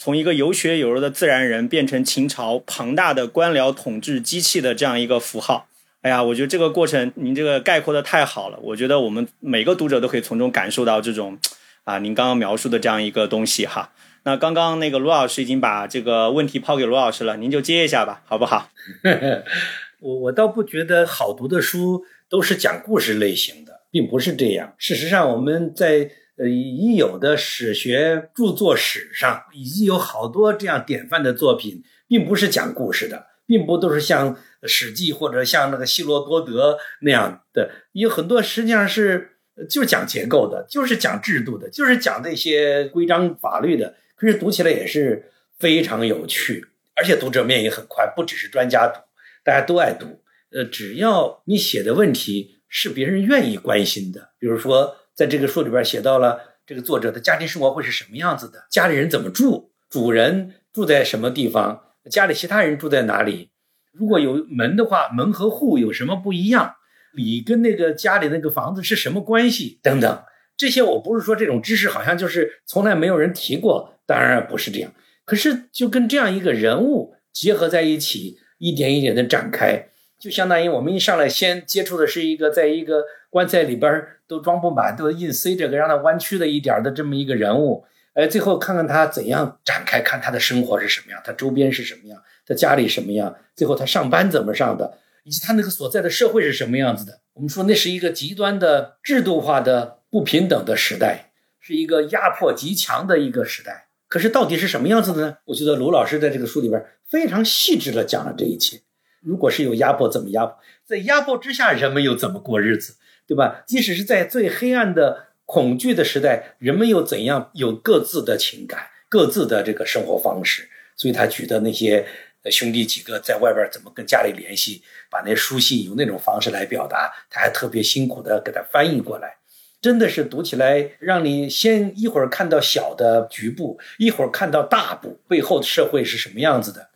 S2: 从一个有血有肉的自然人变成秦朝庞大的官僚统治机器的这样一个符号，哎呀，我觉得这个过程您这个概括的太好了。我觉得我们每个读者都可以从中感受到这种啊，您刚刚描述的这样一个东西哈。那刚刚那个罗老师已经把这个问题抛给罗老师了，您就接一下吧，好不好？
S4: 我我倒不觉得好读的书都是讲故事类型的，并不是这样。事实上，我们在呃已有的史学著作史上，已经有好多这样典范的作品，并不是讲故事的，并不都是像《史记》或者像那个希罗多德那样的，有很多实际上是就是讲结构的，就是讲制度的，就是讲那些规章法律的。可是读起来也是非常有趣，而且读者面也很宽，不只是专家读。大家都爱读，呃，只要你写的问题是别人愿意关心的，比如说在这个书里边写到了这个作者的家庭生活会是什么样子的，家里人怎么住，主人住在什么地方，家里其他人住在哪里，如果有门的话，门和户有什么不一样，里跟那个家里那个房子是什么关系？等等，这些我不是说这种知识好像就是从来没有人提过，当然不是这样，可是就跟这样一个人物结合在一起。一点一点的展开，就相当于我们一上来先接触的是一个在一个棺材里边都装不满，都硬塞着个让它弯曲的一点的这么一个人物，哎，最后看看他怎样展开，看他的生活是什么样，他周边是什么样，他家里什么样，最后他上班怎么上的，以及他那个所在的社会是什么样子的。我们说那是一个极端的制度化的不平等的时代，是一个压迫极强的一个时代。可是到底是什么样子的呢？我觉得卢老师在这个书里边非常细致的讲了这一切。如果是有压迫，怎么压迫？在压迫之下，人们又怎么过日子，对吧？即使是在最黑暗的恐惧的时代，人们又怎样有各自的情感、各自的这个生活方式？所以他举的那些兄弟几个在外边怎么跟家里联系，把那书信用那种方式来表达，他还特别辛苦的给他翻译过来。真的是读起来，让你先一会儿看到小的局部，一会儿看到大部背后的社会是什么样子的，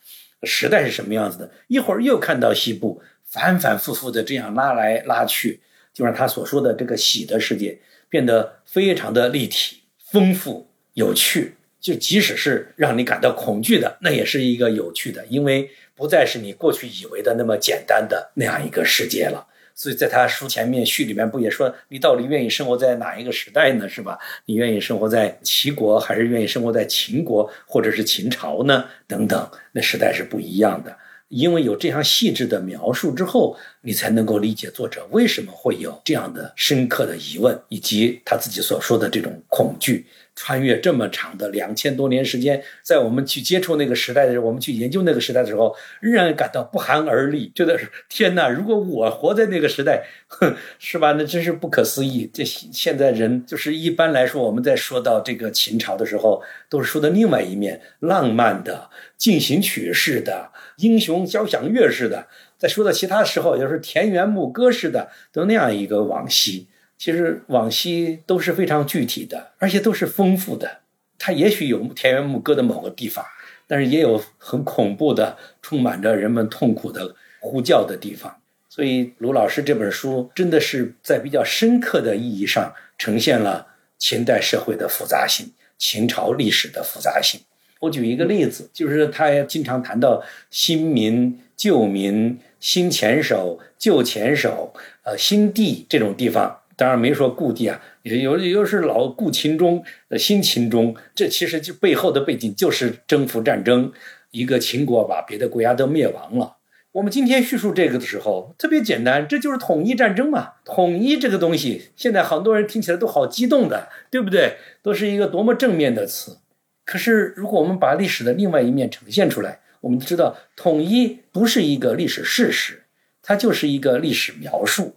S4: 时代是什么样子的，一会儿又看到西部，反反复复的这样拉来拉去，就让他所说的这个喜的世界变得非常的立体、丰富、有趣。就即使是让你感到恐惧的，那也是一个有趣的，因为不再是你过去以为的那么简单的那样一个世界了。所以在他书前面序里面不也说，你到底愿意生活在哪一个时代呢？是吧？你愿意生活在齐国，还是愿意生活在秦国，或者是秦朝呢？等等，那时代是不一样的。因为有这样细致的描述之后，你才能够理解作者为什么会有这样的深刻的疑问，以及他自己所说的这种恐惧。穿越这么长的两千多年时间，在我们去接触那个时代的时候，我们去研究那个时代的时候，仍然感到不寒而栗，觉得是天哪！如果我活在那个时代，哼，是吧？那真是不可思议。这现在人就是一般来说，我们在说到这个秦朝的时候，都是说的另外一面，浪漫的、进行曲式的、英雄交响乐式的；再说到其他时候，就是田园牧歌式的，都那样一个往昔。其实往昔都是非常具体的，而且都是丰富的。它也许有田园牧歌的某个地方，但是也有很恐怖的、充满着人们痛苦的呼叫的地方。所以，卢老师这本书真的是在比较深刻的意义上呈现了秦代社会的复杂性、秦朝历史的复杂性。我举一个例子，就是他经常谈到新民、旧民、新前手、旧前手、呃新地这种地方。当然没说故地啊，也有有是老故秦中新秦中，这其实就背后的背景就是征服战争，一个秦国把别的国家都灭亡了。我们今天叙述这个的时候特别简单，这就是统一战争嘛。统一这个东西，现在很多人听起来都好激动的，对不对？都是一个多么正面的词。可是如果我们把历史的另外一面呈现出来，我们知道统一不是一个历史事实，它就是一个历史描述。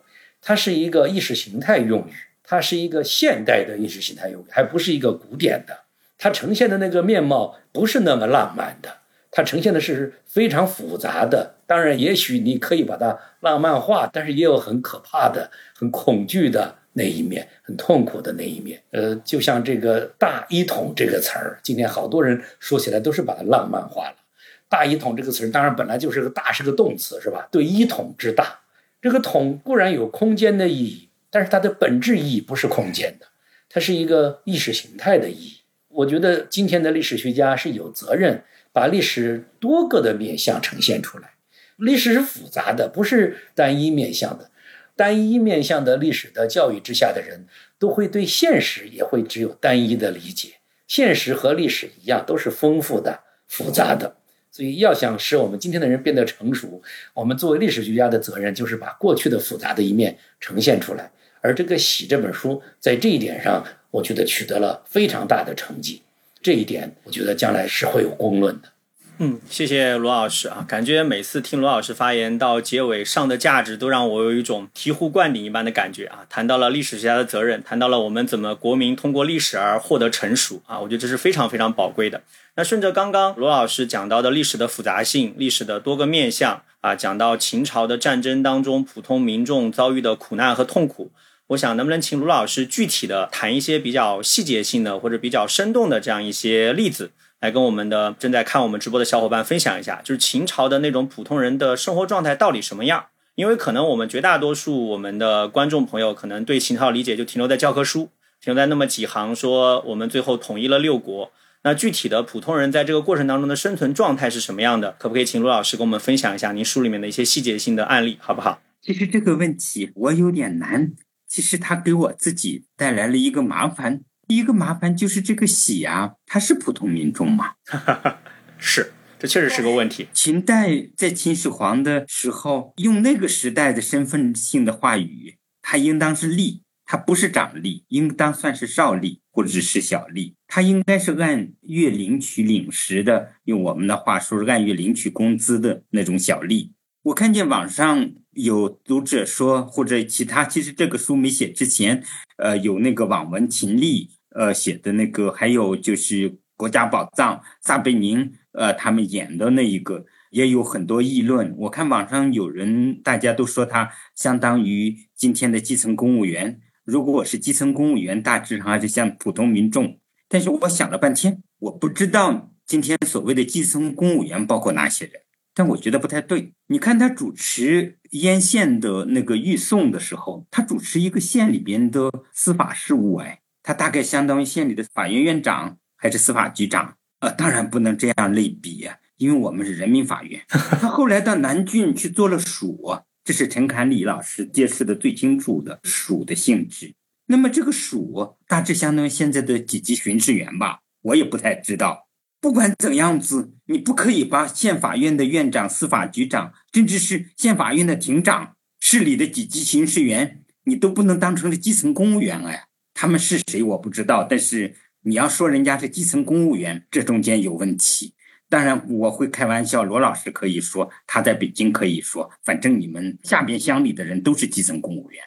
S4: 它是一个意识形态用语，它是一个现代的意识形态用语，还不是一个古典的。它呈现的那个面貌不是那么浪漫的，它呈现的是非常复杂的。当然，也许你可以把它浪漫化，但是也有很可怕的、很恐惧的那一面，很痛苦的那一面。呃，就像这个“大一统”这个词儿，今天好多人说起来都是把它浪漫化了。“大一统”这个词儿，当然本来就是个“大”是个动词，是吧？对一统之大。这个桶固然有空间的意义，但是它的本质意义不是空间的，它是一个意识形态的意义。我觉得今天的历史学家是有责任把历史多个的面向呈现出来。历史是复杂的，不是单一面向的。单一面向的历史的教育之下的人，都会对现实也会只有单一的理解。现实和历史一样，都是丰富的、复杂的。所以要想使我们今天的人变得成熟，我们作为历史学家的责任就是把过去的复杂的一面呈现出来。而这个《喜》这本书在这一点上，我觉得取得了非常大的成绩。这一点，我觉得将来是会有公论的。
S2: 嗯，谢谢罗老师啊，感觉每次听罗老师发言到结尾上的价值，都让我有一种醍醐灌顶一般的感觉啊。谈到了历史学家的责任，谈到了我们怎么国民通过历史而获得成熟啊，我觉得这是非常非常宝贵的。那顺着刚刚罗老师讲到的历史的复杂性、历史的多个面向啊，讲到秦朝的战争当中普通民众遭遇的苦难和痛苦，我想能不能请罗老师具体的谈一些比较细节性的或者比较生动的这样一些例子？来跟我们的正在看我们直播的小伙伴分享一下，就是秦朝的那种普通人的生活状态到底什么样？因为可能我们绝大多数我们的观众朋友可能对秦朝理解就停留在教科书，停留在那么几行，说我们最后统一了六国。那具体的普通人在这个过程当中的生存状态是什么样的？可不可以请陆老师跟我们分享一下您书里面的一些细节性的案例，好不好？
S3: 其实这个问题我有点难，其实他给我自己带来了一个麻烦。第一个麻烦就是这个喜啊，他是普通民众吗？
S2: 是，这确实是个问题。
S3: 秦代在秦始皇的时候，用那个时代的身份性的话语，他应当是吏，他不是长吏，应当算是少吏或者是小吏，他应该是按月领取领食的，用我们的话说是按月领取工资的那种小吏。我看见网上有读者说，或者其他，其实这个书没写之前，呃，有那个网文秦吏。呃，写的那个，还有就是《国家宝藏》，撒贝宁，呃，他们演的那一个，也有很多议论。我看网上有人，大家都说他相当于今天的基层公务员。如果我是基层公务员，大致上还是像普通民众。但是我想了半天，我不知道今天所谓的基层公务员包括哪些人。但我觉得不太对。你看他主持燕县的那个预送的时候，他主持一个县里边的司法事务，哎。他大概相当于县里的法院院长还是司法局长？呃，当然不能这样类比呀，因为我们是人民法院。他后来到南郡去做了署，这是陈侃礼老师揭示的最清楚的署的性质。那么这个署大致相当于现在的几级巡视员吧，我也不太知道。不管怎样子，你不可以把县法院的院长、司法局长，甚至是县法院的庭长、市里的几级巡视员，你都不能当成是基层公务员哎。他们是谁我不知道，但是你要说人家是基层公务员，这中间有问题。当然我会开玩笑，罗老师可以说他在北京可以说，反正你们下边乡里的人都是基层公务员。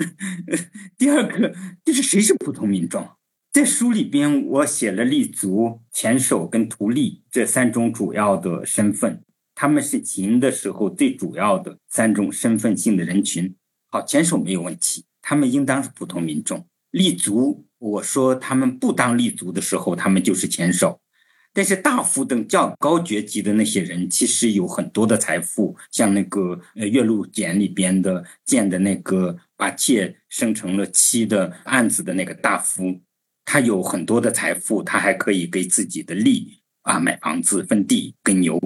S3: 第二个就是谁是普通民众，在书里边我写了立足、前手跟图利这三种主要的身份，他们是秦的时候最主要的三种身份性的人群。好，前手没有问题。他们应当是普通民众，立足。我说他们不当立足的时候，他们就是前手。但是大夫等较高爵级的那些人，其实有很多的财富，像那个呃《岳麓简》里边的建的那个把妾生成了妻的案子的那个大夫，他有很多的财富，他还可以给自己的吏啊买房子、分地、耕牛。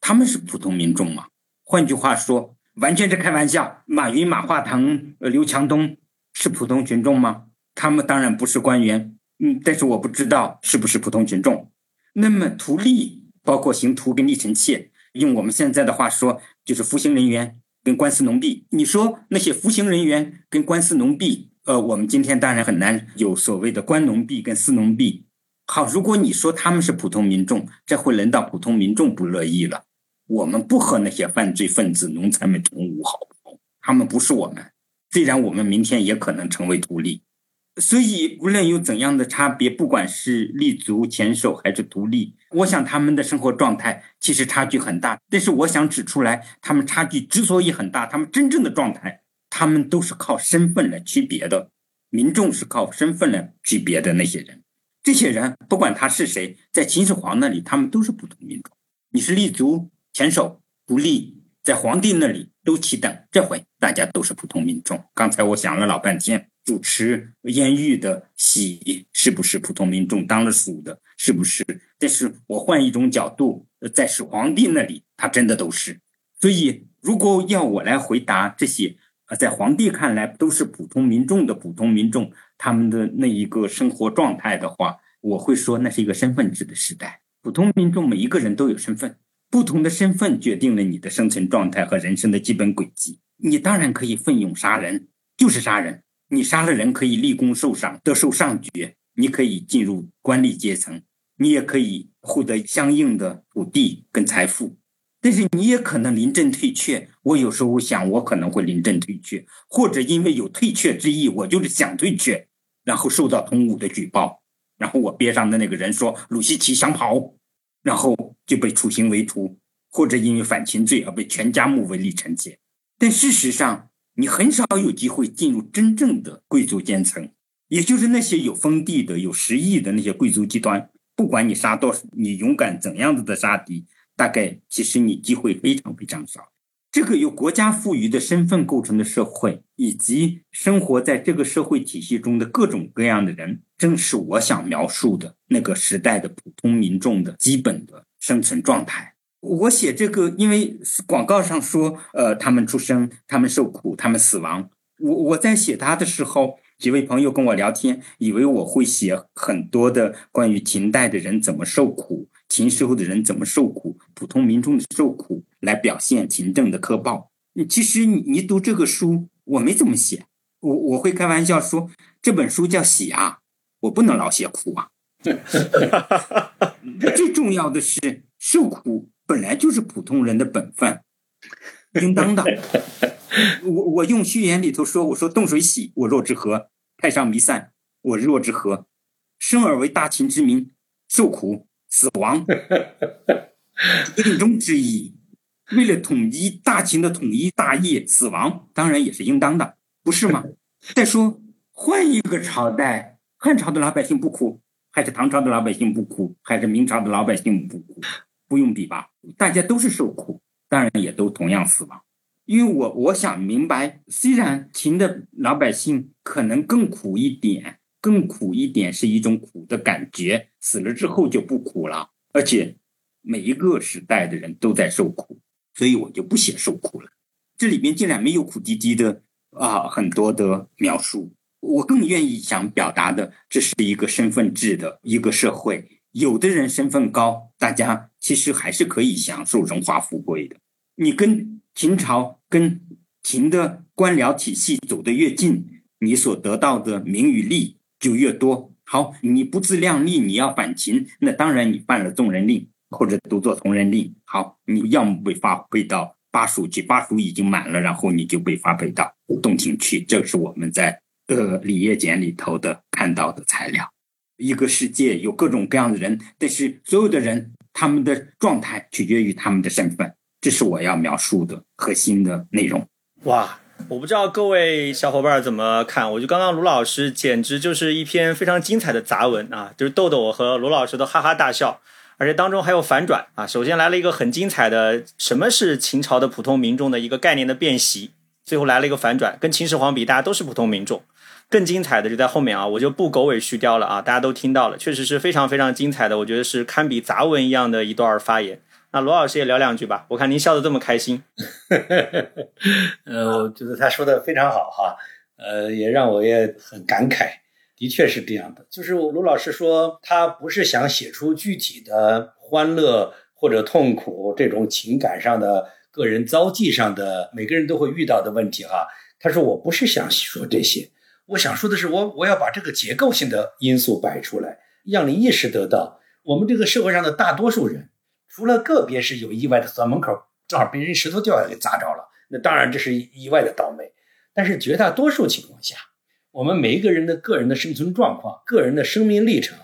S3: 他们是普通民众吗？换句话说。完全是开玩笑。马云、马化腾、呃刘强东是普通群众吗？他们当然不是官员，嗯，但是我不知道是不是普通群众。那么图利包括刑徒跟吏臣妾，用我们现在的话说，就是服刑人员跟官司农婢。你说那些服刑人员跟官司农婢，呃，我们今天当然很难有所谓的官农婢跟私农婢。好，如果你说他们是普通民众，这会轮到普通民众不乐意了。我们不和那些犯罪分子、奴才们同伍，好不好？他们不是我们，虽然我们明天也可能成为独立。所以，无论有怎样的差别，不管是立足、前手还是独立，我想他们的生活状态其实差距很大。但是，我想指出来，他们差距之所以很大，他们真正的状态，他们都是靠身份来区别的。民众是靠身份来区别的那些人，这些人不管他是谁，在秦始皇那里，他们都是普通民众。你是立足。前手不利，在皇帝那里都起等。这回大家都是普通民众。刚才我想了老半天，主持燕狱的喜是不是普通民众当了属的？是不是？但是我换一种角度，在始皇帝那里，他真的都是。所以，如果要我来回答这些，呃在皇帝看来都是普通民众的普通民众，他们的那一个生活状态的话，我会说那是一个身份制的时代。普通民众每一个人都有身份，不同的身份决定了你的生存状态和人生的基本轨迹。你当然可以奋勇杀人，就是杀人。你杀了人可以立功受赏，得受上爵，你可以进入官吏阶层，你也可以获得相应的土地跟财富。但是你也可能临阵退却。我有时候想，我可能会临阵退却，或者因为有退却之意，我就是想退却，然后受到同伍的举报。然后我边上的那个人说鲁西奇想跑，然后就被处刑为徒，或者因为反秦罪而被全家目为立臣妾。但事实上，你很少有机会进入真正的贵族阶层，也就是那些有封地的、有实力的那些贵族集团。不管你杀多少，你勇敢怎样子的杀敌，大概其实你机会非常非常少。这个由国家赋予的身份构成的社会，以及生活在这个社会体系中的各种各样的人，正是我想描述的那个时代的普通民众的基本的生存状态。我写这个，因为广告上说，呃，他们出生，他们受苦，他们死亡。我我在写他的时候，几位朋友跟我聊天，以为我会写很多的关于秦代的人怎么受苦。秦时候的人怎么受苦，普通民众的受苦，来表现秦政的苛暴。其实你你读这个书，我没怎么写，我我会开玩笑说这本书叫喜啊，我不能老写苦啊。最重要的是，受苦本来就是普通人的本分，应当的。我我用序言里头说，我说冻水洗，我若之何？太上弥散，我若之何？生而为大秦之民，受苦。死亡，决定中之一。为了统一大秦的统一大业，死亡当然也是应当的，不是吗？再说换一个朝代，汉朝的老百姓不苦，还是唐朝的老百姓不苦，还是明朝的老百姓不苦？不用比吧，大家都是受苦，当然也都同样死亡。因为我我想明白，虽然秦的老百姓可能更苦一点。更苦一点是一种苦的感觉，死了之后就不苦了。而且每一个时代的人都在受苦，所以我就不写受苦了。这里边竟然没有苦唧唧的啊，很多的描述。我更愿意想表达的，这是一个身份制的一个社会。有的人身份高，大家其实还是可以享受荣华富贵的。你跟秦朝、跟秦的官僚体系走得越近，你所得到的名与利。就越多好，你不自量力，你要反秦，那当然你犯了纵人令或者独做同人令。好，你要么被发配到巴蜀去，巴蜀已经满了，然后你就被发配到洞庭去。这是我们在呃《礼业简》里头的看到的材料。一个世界有各种各样的人，但是所有的人他们的状态取决于他们的身份，这是我要描述的核心的内容。
S2: 哇！我不知道各位小伙伴怎么看，我觉得刚刚卢老师简直就是一篇非常精彩的杂文啊，就是逗得我和卢老师都哈哈大笑，而且当中还有反转啊。首先来了一个很精彩的，什么是秦朝的普通民众的一个概念的辨析，最后来了一个反转，跟秦始皇比，大家都是普通民众。更精彩的就在后面啊，我就不狗尾续貂了啊，大家都听到了，确实是非常非常精彩的，我觉得是堪比杂文一样的一段发言。那罗老师也聊两句吧，我看您笑得这么开心。
S4: 呃，我觉得他说的非常好哈，呃，也让我也很感慨。的确是这样的，就是卢老师说他不是想写出具体的欢乐或者痛苦这种情感上的个人遭际上的每个人都会遇到的问题哈。他说我不是想说这些，我想说的是我我要把这个结构性的因素摆出来，让你意识得到我们这个社会上的大多数人。除了个别是有意外的，走门口正好被人石头掉下来给砸着了，那当然这是意外的倒霉。但是绝大多数情况下，我们每一个人的个人的生存状况、个人的生命历程、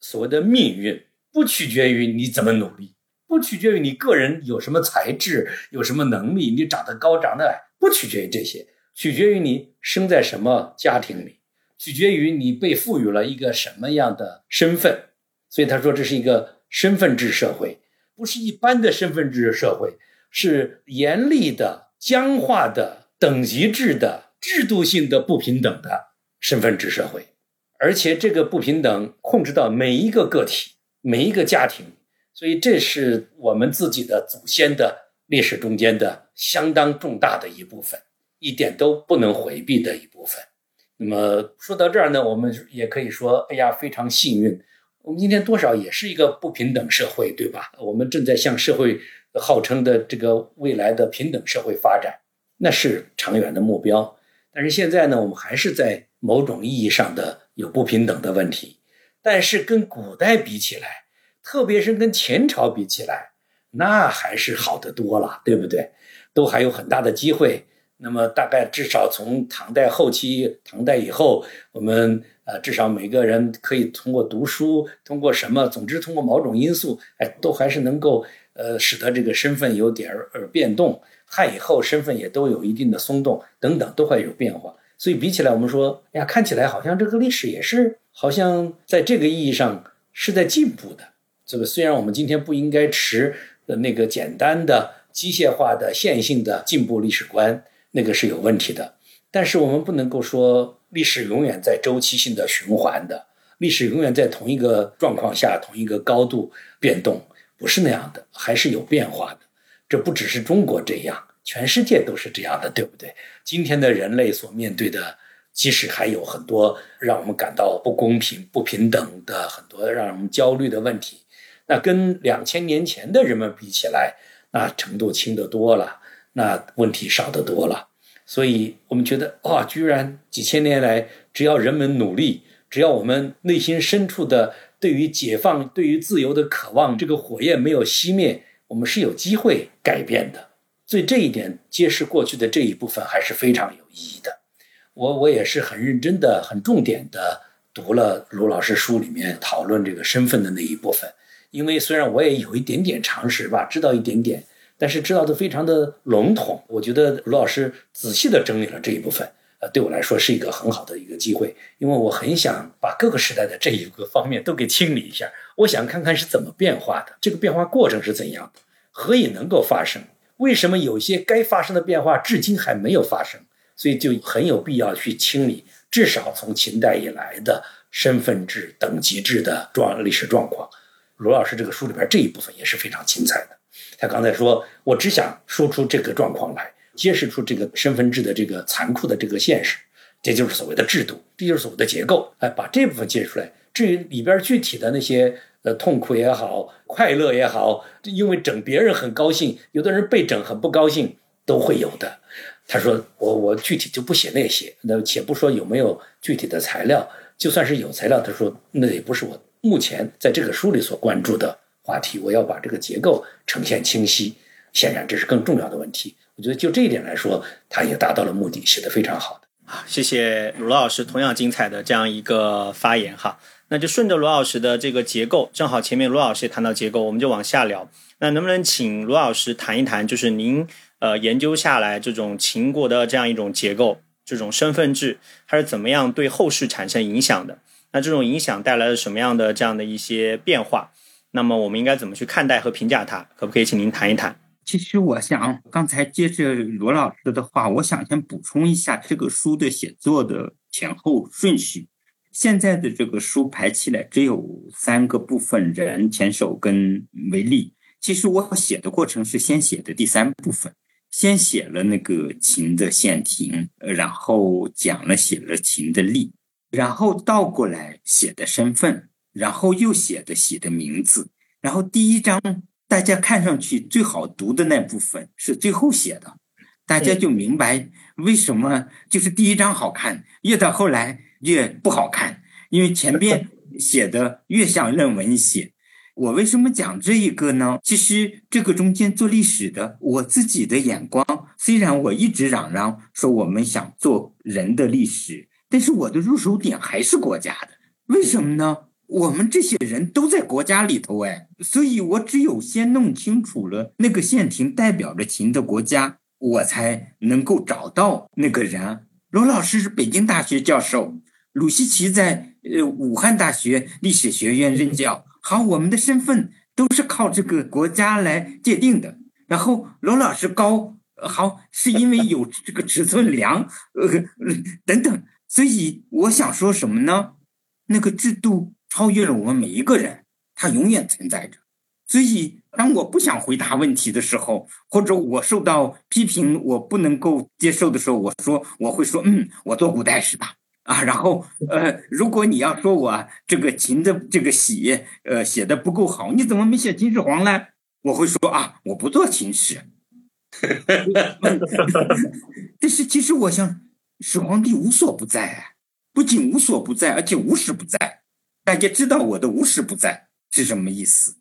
S4: 所谓的命运，不取决于你怎么努力，不取决于你个人有什么才智、有什么能力，你长得高长得矮，不取决于这些，取决于你生在什么家庭里，取决于你被赋予了一个什么样的身份。所以他说这是一个身份制社会。不是一般的身份制社会，是严厉的、僵化的、等级制的、制度性的不平等的身份制社会，而且这个不平等控制到每一个个体、每一个家庭，所以这是我们自己的祖先的历史中间的相当重大的一部分，一点都不能回避的一部分。那么说到这儿呢，我们也可以说，哎呀，非常幸运。我们今天多少也是一个不平等社会，对吧？我们正在向社会号称的这个未来的平等社会发展，那是长远的目标。但是现在呢，我们还是在某种意义上的有不平等的问题。但是跟古代比起来，特别是跟前朝比起来，那还是好得多了，对不对？都还有很大的机会。那么大概至少从唐代后期、唐代以后，我们呃至少每个人可以通过读书，通过什么，总之通过某种因素，哎，都还是能够呃使得这个身份有点儿变动。汉以后身份也都有一定的松动，等等都会有变化。所以比起来，我们说，哎呀，看起来好像这个历史也是好像在这个意义上是在进步的。这个虽然我们今天不应该持那个简单的机械化的线性的进步历史观。那个是有问题的，但是我们不能够说历史永远在周期性的循环的，历史永远在同一个状况下、同一个高度变动，不是那样的，还是有变化的。这不只是中国这样，全世界都是这样的，对不对？今天的人类所面对的，即使还有很多让我们感到不公平、不平等的很多让人们焦虑的问题，那跟两千年前的人们比起来，那程度轻得多了。那问题少得多了，所以我们觉得，哇，居然几千年来，只要人们努力，只要我们内心深处的对于解放、对于自由的渴望，这个火焰没有熄灭，我们是有机会改变的。所以这一点揭示过去的这一部分还是非常有意义的。我我也是很认真的、很重点的读了卢老师书里面讨论这个身份的那一部分，因为虽然我也有一点点常识吧，知道一点点。但是知道的非常的笼统，我觉得卢老师仔细的整理了这一部分，呃，对我来说是一个很好的一个机会，因为我很想把各个时代的这一个方面都给清理一下，我想看看是怎么变化的，这个变化过程是怎样的，何以能够发生？为什么有些该发生的变化至今还没有发生？所以就很有必要去清理，至少从秦代以来的身份制、等级制的状历史状况。罗老师这个书里边这一部分也是非常精彩的。他刚才说，我只想说出这个状况来，揭示出这个身份制的这个残酷的这个现实，这就是所谓的制度，这就是所谓的结构。哎，把这部分揭出来。至于里边具体的那些呃痛苦也好，快乐也好，因为整别人很高兴，有的人被整很不高兴，都会有的。他说，我我具体就不写那些，那且不说有没有具体的材料，就算是有材料，他说那也不是我目前在这个书里所关注的。话题，我要把这个结构呈现清晰，显然这是更重要的问题。我觉得就这一点来说，他也达到了目的，写得非常好的。
S2: 啊，谢谢卢老师同样精彩的这样一个发言哈。那就顺着卢老师的这个结构，正好前面卢老师也谈到结构，我们就往下聊。那能不能请卢老师谈一谈，就是您呃研究下来这种秦国的这样一种结构，这种身份制，它是怎么样对后世产生影响的？那这种影响带来了什么样的这样的一些变化？那么我们应该怎么去看待和评价它？可不可以请您谈一谈？
S3: 其实我想刚才接着罗老师的话，我想先补充一下这个书的写作的前后顺序。现在的这个书排起来只有三个部分：人、前手跟为例。其实我写的过程是先写的第三部分，先写了那个秦的县亭，然后讲了写了秦的吏，然后倒过来写的身份。然后又写的写的名字，然后第一章大家看上去最好读的那部分是最后写的，大家就明白为什么就是第一章好看，越到后来越不好看，因为前边写的越像论文写。我为什么讲这一个呢？其实这个中间做历史的，我自己的眼光，虽然我一直嚷嚷说我们想做人的历史，但是我的入手点还是国家的，为什么呢？我们这些人都在国家里头哎，所以我只有先弄清楚了那个县庭代表着秦的国家，我才能够找到那个人。罗老师是北京大学教授，鲁西奇在呃武汉大学历史学院任教。好，我们的身份都是靠这个国家来界定的。然后罗老师高好，是因为有这个尺寸量，呃等等。所以我想说什么呢？那个制度。超越了我们每一个人，它永远存在着。所以，当我不想回答问题的时候，或者我受到批评，我不能够接受的时候，我说我会说，嗯，我做古代史吧。啊，然后呃，如果你要说我这个秦的这个喜，呃，写的不够好，你怎么没写秦始皇呢？我会说啊，我不做秦史。但是其实我想，始皇帝无所不在，不仅无所不在，而且无时不在。大家知道我的无时不在是什么意思？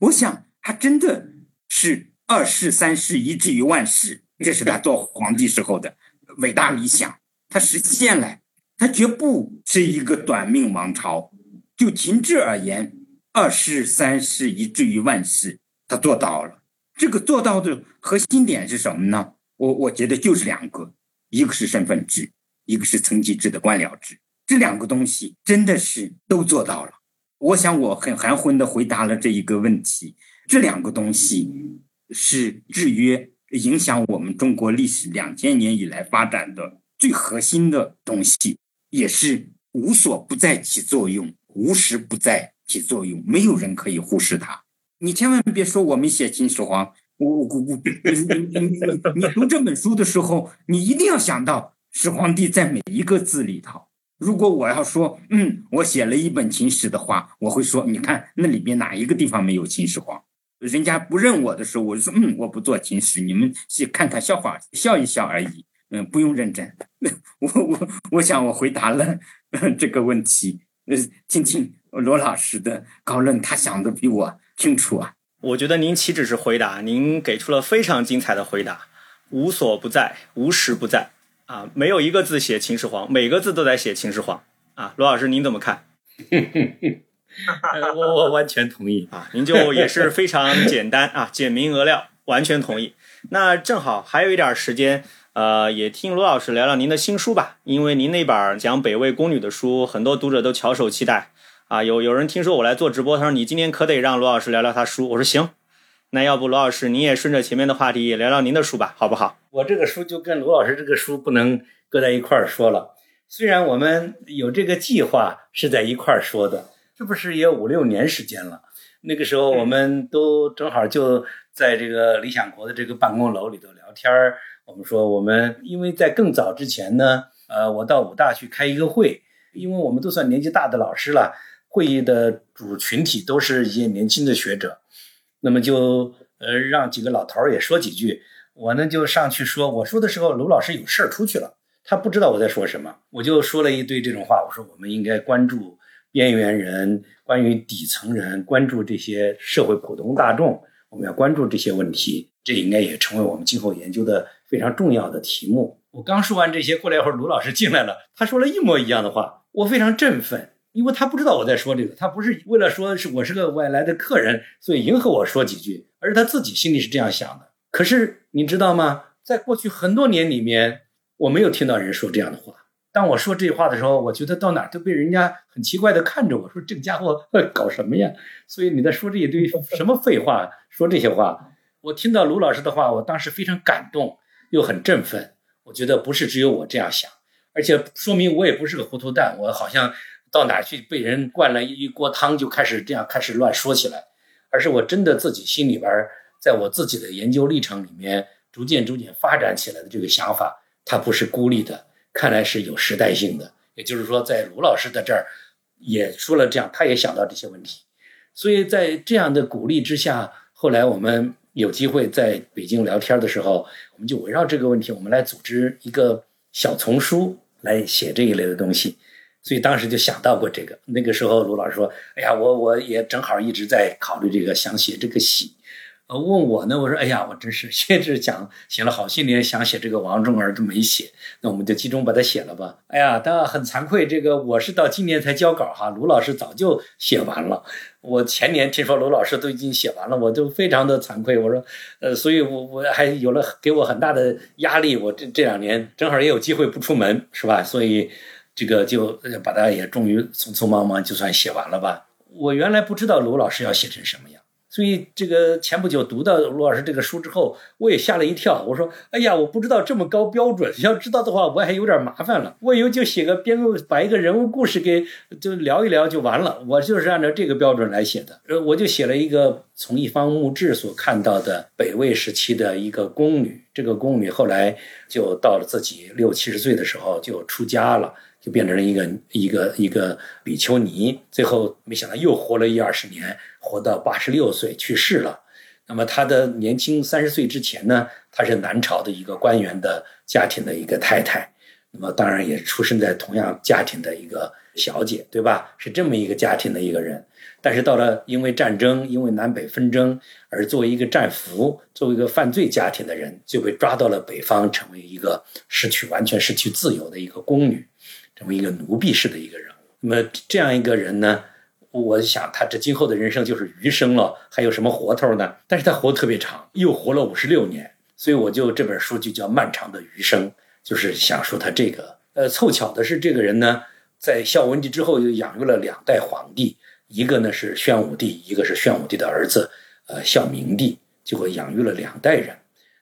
S3: 我想他真的是二世、三世，以至于万世，这是他做皇帝时候的伟大理想，他实现了。他绝不是一个短命王朝。就秦制而言，二世、三世，以至于万世，他做到了。这个做到的核心点是什么呢？我我觉得就是两个，一个是身份制，一个是层级制的官僚制。这两个东西真的是都做到了。我想我很含混的回答了这一个问题。这两个东西是制约影响我们中国历史两千年以来发展的最核心的东西。也是无所不在起作用，无时不在起作用，没有人可以忽视它。你千万别说我没写秦始皇，我我我，你你你你读这本书的时候，你一定要想到始皇帝在每一个字里头。如果我要说，嗯，我写了一本秦史的话，我会说，你看那里边哪一个地方没有秦始皇？人家不认我的时候，我就说，嗯，我不做秦史，你们去看看笑话，笑一笑而已。嗯，不用认真。我我我想我回答了这个问题。呃，听听罗老师的高论，他想的比我清楚啊。
S2: 我觉得您岂止是回答，您给出了非常精彩的回答。无所不在，无时不在啊，没有一个字写秦始皇，每个字都在写秦始皇啊。罗老师您怎么看？
S4: 我我完全同意
S2: 啊，您就也是非常简单啊，简明扼要，完全同意。那正好还有一点时间。呃，也听罗老师聊聊您的新书吧，因为您那本讲北魏宫女的书，很多读者都翘首期待啊。有有人听说我来做直播，他说你今天可得让罗老师聊聊他书。我说行，那要不罗老师您也顺着前面的话题聊聊您的书吧，好不好？
S4: 我这个书就跟罗老师这个书不能搁在一块儿说了，虽然我们有这个计划是在一块儿说的，这不是也五六年时间了？那个时候我们都正好就在这个理想国的这个办公楼里头聊天儿。我们说，我们因为在更早之前呢，呃，我到武大去开一个会，因为我们都算年纪大的老师了，会议的主群体都是一些年轻的学者，那么就呃让几个老头儿也说几句，我呢就上去说，我说的时候，卢老师有事儿出去了，他不知道我在说什么，我就说了一堆这种话，我说我们应该关注边缘人，关于底层人，关注这些社会普通大众，我们要关注这些问题，这应该也成为我们今后研究的。非常重要的题目。我刚说完这些，过了一会儿，卢老师进来了，他说了一模一样的话，我非常振奋，因为他不知道我在说这个，他不是为了说是我是个外来的客人，所以迎合我说几句，而是他自己心里是这样想的。可是你知道吗？在过去很多年里面，我没有听到人说这样的话。当我说这句话的时候，我觉得到哪都被人家很奇怪的看着我说：“这个家伙搞什么呀？”所以你在说这一堆什么废话？说这些话，我听到卢老师的话，我当时非常感动。又很振奋，我觉得不是只有我这样想，而且说明我也不是个糊涂蛋，我好像到哪去被人灌了一一锅汤就开始这样开始乱说起来，而是我真的自己心里边，在我自己的研究历程里面逐渐逐渐发展起来的这个想法，它不是孤立的，看来是有时代性的。也就是说，在卢老师的这儿也说了这样，他也想到这些问题，所以在这样的鼓励之下，后来我们。有机会在北京聊天的时候，我们就围绕这个问题，我们来组织一个小丛书来写这一类的东西。所以当时就想到过这个。那个时候，卢老师说：“哎呀，我我也正好一直在考虑这个，想写这个戏。”呃，问我呢，我说：“哎呀，我真是先是讲写了好些年，想写这个王仲儿都没写，那我们就集中把它写了吧。”哎呀，但很惭愧，这个我是到今年才交稿哈，卢老师早就写完了。我前年听说卢老师都已经写完了，我就非常的惭愧。我说，呃，所以我我还有了给我很大的压力。我这这两年正好也有机会不出门，是吧？所以这个就把它也终于匆匆忙忙就算写完了吧。我原来不知道卢老师要写成什么样。所以，这个前不久读到卢老师这个书之后，我也吓了一跳。我说：“哎呀，我不知道这么高标准，要知道的话，我还有点麻烦了。我以为就写个编，把一个人物故事给就聊一聊就完了。我就是按照这个标准来写的。呃，我就写了一个从一方墓志所看到的北魏时期的一个宫女。这个宫女后来就到了自己六七十岁的时候就出家了。”就变成了一个一个一个比丘尼，最后没想到又活了一二十年，活到八十六岁去世了。那么他的年轻三十岁之前呢，他是南朝的一个官员的家庭的一个太太，那么当然也出生在同样家庭的一个小姐，对吧？是这么一个家庭的一个人。但是到了因为战争，因为南北纷争，而作为一个战俘，作为一个犯罪家庭的人，就被抓到了北方，成为一个失去完全失去自由的一个宫女，成为一个奴婢式的一个人物。那么这样一个人呢，我想他这今后的人生就是余生了，还有什么活头呢？但是他活特别长，又活了五十六年，所以我就这本书就叫《漫长的余生》，就是想说他这个。呃，凑巧的是，这个人呢，在孝文帝之后又养育了两代皇帝。一个呢是宣武帝，一个是宣武帝的儿子，呃，孝明帝，就会养育了两代人，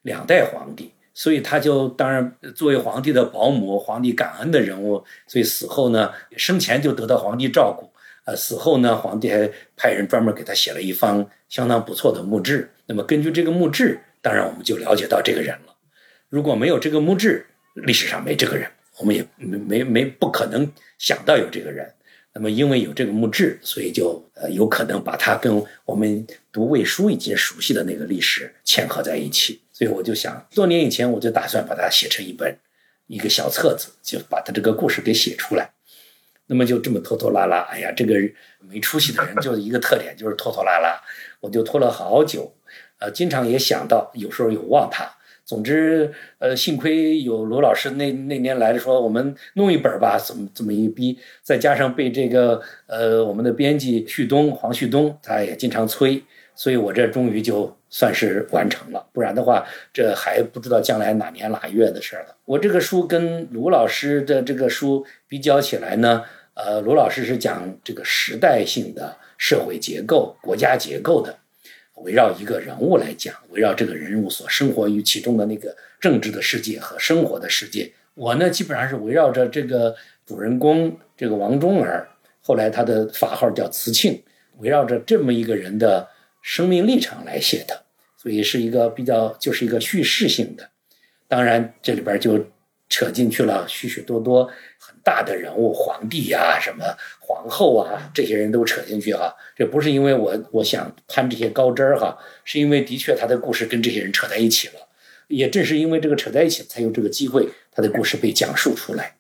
S4: 两代皇帝，所以他就当然作为皇帝的保姆，皇帝感恩的人物，所以死后呢，生前就得到皇帝照顾，呃，死后呢，皇帝还派人专门给他写了一方相当不错的墓志。那么根据这个墓志，当然我们就了解到这个人了。如果没有这个墓志，历史上没这个人，我们也没没没不可能想到有这个人。那么，因为有这个墓志，所以就呃有可能把它跟我们读魏书已经熟悉的那个历史嵌合在一起。所以我就想，多年以前我就打算把它写成一本一个小册子，就把它这个故事给写出来。那么就这么拖拖拉拉，哎呀，这个没出息的人就是一个特点就是拖拖拉拉，我就拖了好久，呃，经常也想到，有时候有忘他。总之，呃，幸亏有罗老师那那年来的说，我们弄一本吧，怎么怎么一逼，再加上被这个呃我们的编辑旭东黄旭东他也经常催，所以我这终于就算是完成了。不然的话，这还不知道将来哪年哪月的事儿了。我这个书跟卢老师的这个书比较起来呢，呃，卢老师是讲这个时代性的社会结构、国家结构的。围绕一个人物来讲，围绕这个人物所生活于其中的那个政治的世界和生活的世界，我呢基本上是围绕着这个主人公这个王忠儿，后来他的法号叫慈庆，围绕着这么一个人的生命历程来写的，所以是一个比较就是一个叙事性的。当然这里边就扯进去了许许多多大的人物，皇帝呀什么。皇后啊，这些人都扯进去哈，这不是因为我我想攀这些高枝儿哈，是因为的确他的故事跟这些人扯在一起了，也正是因为这个扯在一起，才有这个机会他的故事被讲述出来，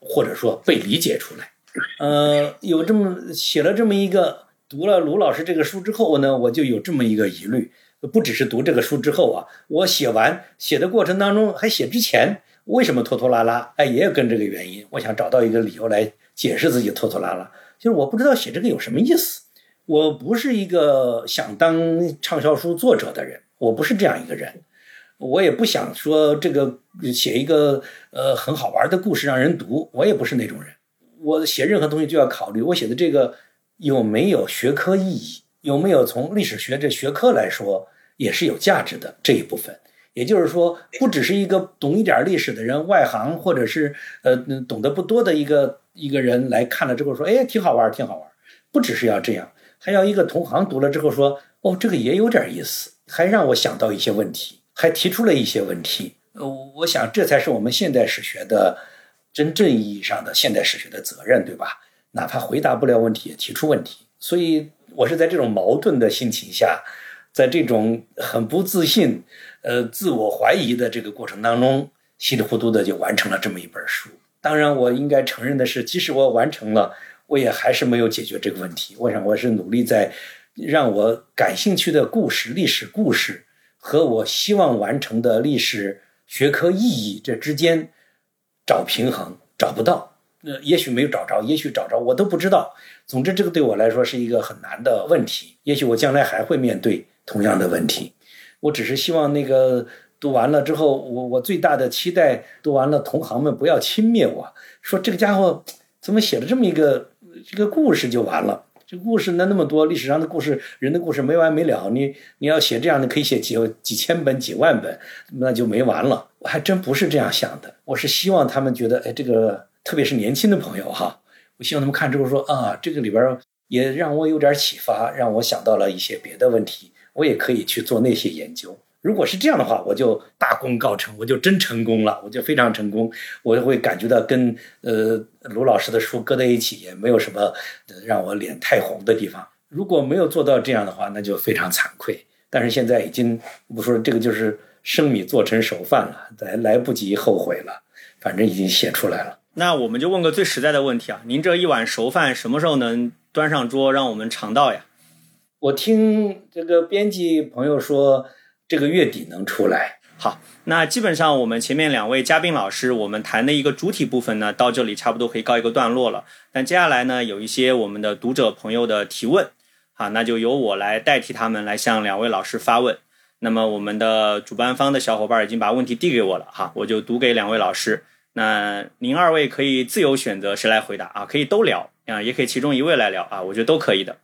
S4: 或者说被理解出来。呃，有这么写了这么一个，读了卢老师这个书之后呢，我就有这么一个疑虑，不只是读这个书之后啊，我写完写的过程当中，还写之前为什么拖拖拉拉？哎，也有跟这个原因，我想找到一个理由来。解释自己拖拖拉拉，就是我不知道写这个有什么意思。我不是一个想当畅销书作者的人，我不是这样一个人，我也不想说这个写一个呃很好玩的故事让人读，我也不是那种人。我写任何东西就要考虑我写的这个有没有学科意义，有没有从历史学这学科来说也是有价值的这一部分。也就是说，不只是一个懂一点历史的人，外行或者是呃懂得不多的一个一个人来看了之后说，哎，挺好玩，挺好玩。不只是要这样，还要一个同行读了之后说，哦，这个也有点意思，还让我想到一些问题，还提出了一些问题。呃，我想这才是我们现代史学的真正意义上的现代史学的责任，对吧？哪怕回答不了问题，也提出问题。所以我是在这种矛盾的心情下。在这种很不自信、呃自我怀疑的这个过程当中，稀里糊涂的就完成了这么一本书。当然，我应该承认的是，即使我完成了，我也还是没有解决这个问题。我想，我是努力在让我感兴趣的故事、历史故事和我希望完成的历史学科意义这之间找平衡，找不到。那也许没有找着，也许找着，我都不知道。总之，这个对我来说是一个很难的问题。也许我将来还会面对。同样的问题，我只是希望那个读完了之后，我我最大的期待，读完了同行们不要轻蔑我，说这个家伙怎么写了这么一个这个故事就完了？这故事那那么多历史上的故事，人的故事没完没了。你你要写这样的，可以写几几千本、几万本，那就没完了。我还真不是这样想的，我是希望他们觉得，哎，这个特别是年轻的朋友哈，我希望他们看之后说啊，这个里边也让我有点启发，让我想到了一些别的问题。我也可以去做那些研究，如果是这样的话，我就大功告成，我就真成功了，我就非常成功，我就会感觉到跟呃卢老师的书搁在一起，也没有什么让我脸太红的地方。如果没有做到这样的话，那就非常惭愧。但是现在已经不说这个，就是生米做成熟饭了，来来不及后悔了，反正已经写出来了。
S2: 那我们就问个最实在的问题啊，您这一碗熟饭什么时候能端上桌，让我们尝到呀？
S4: 我听这个编辑朋友说。这个月底能出来。
S2: 好，那基本上我们前面两位嘉宾老师，我们谈的一个主体部分呢，到这里差不多可以告一个段落了。但接下来呢，有一些我们的读者朋友的提问，好，那就由我来代替他们来向两位老师发问。那么我们的主办方的小伙伴已经把问题递给我了，哈，我就读给两位老师。那您二位可以自由选择谁来回答啊，可以都聊啊，也可以其中一位来聊啊，我觉得都可以的。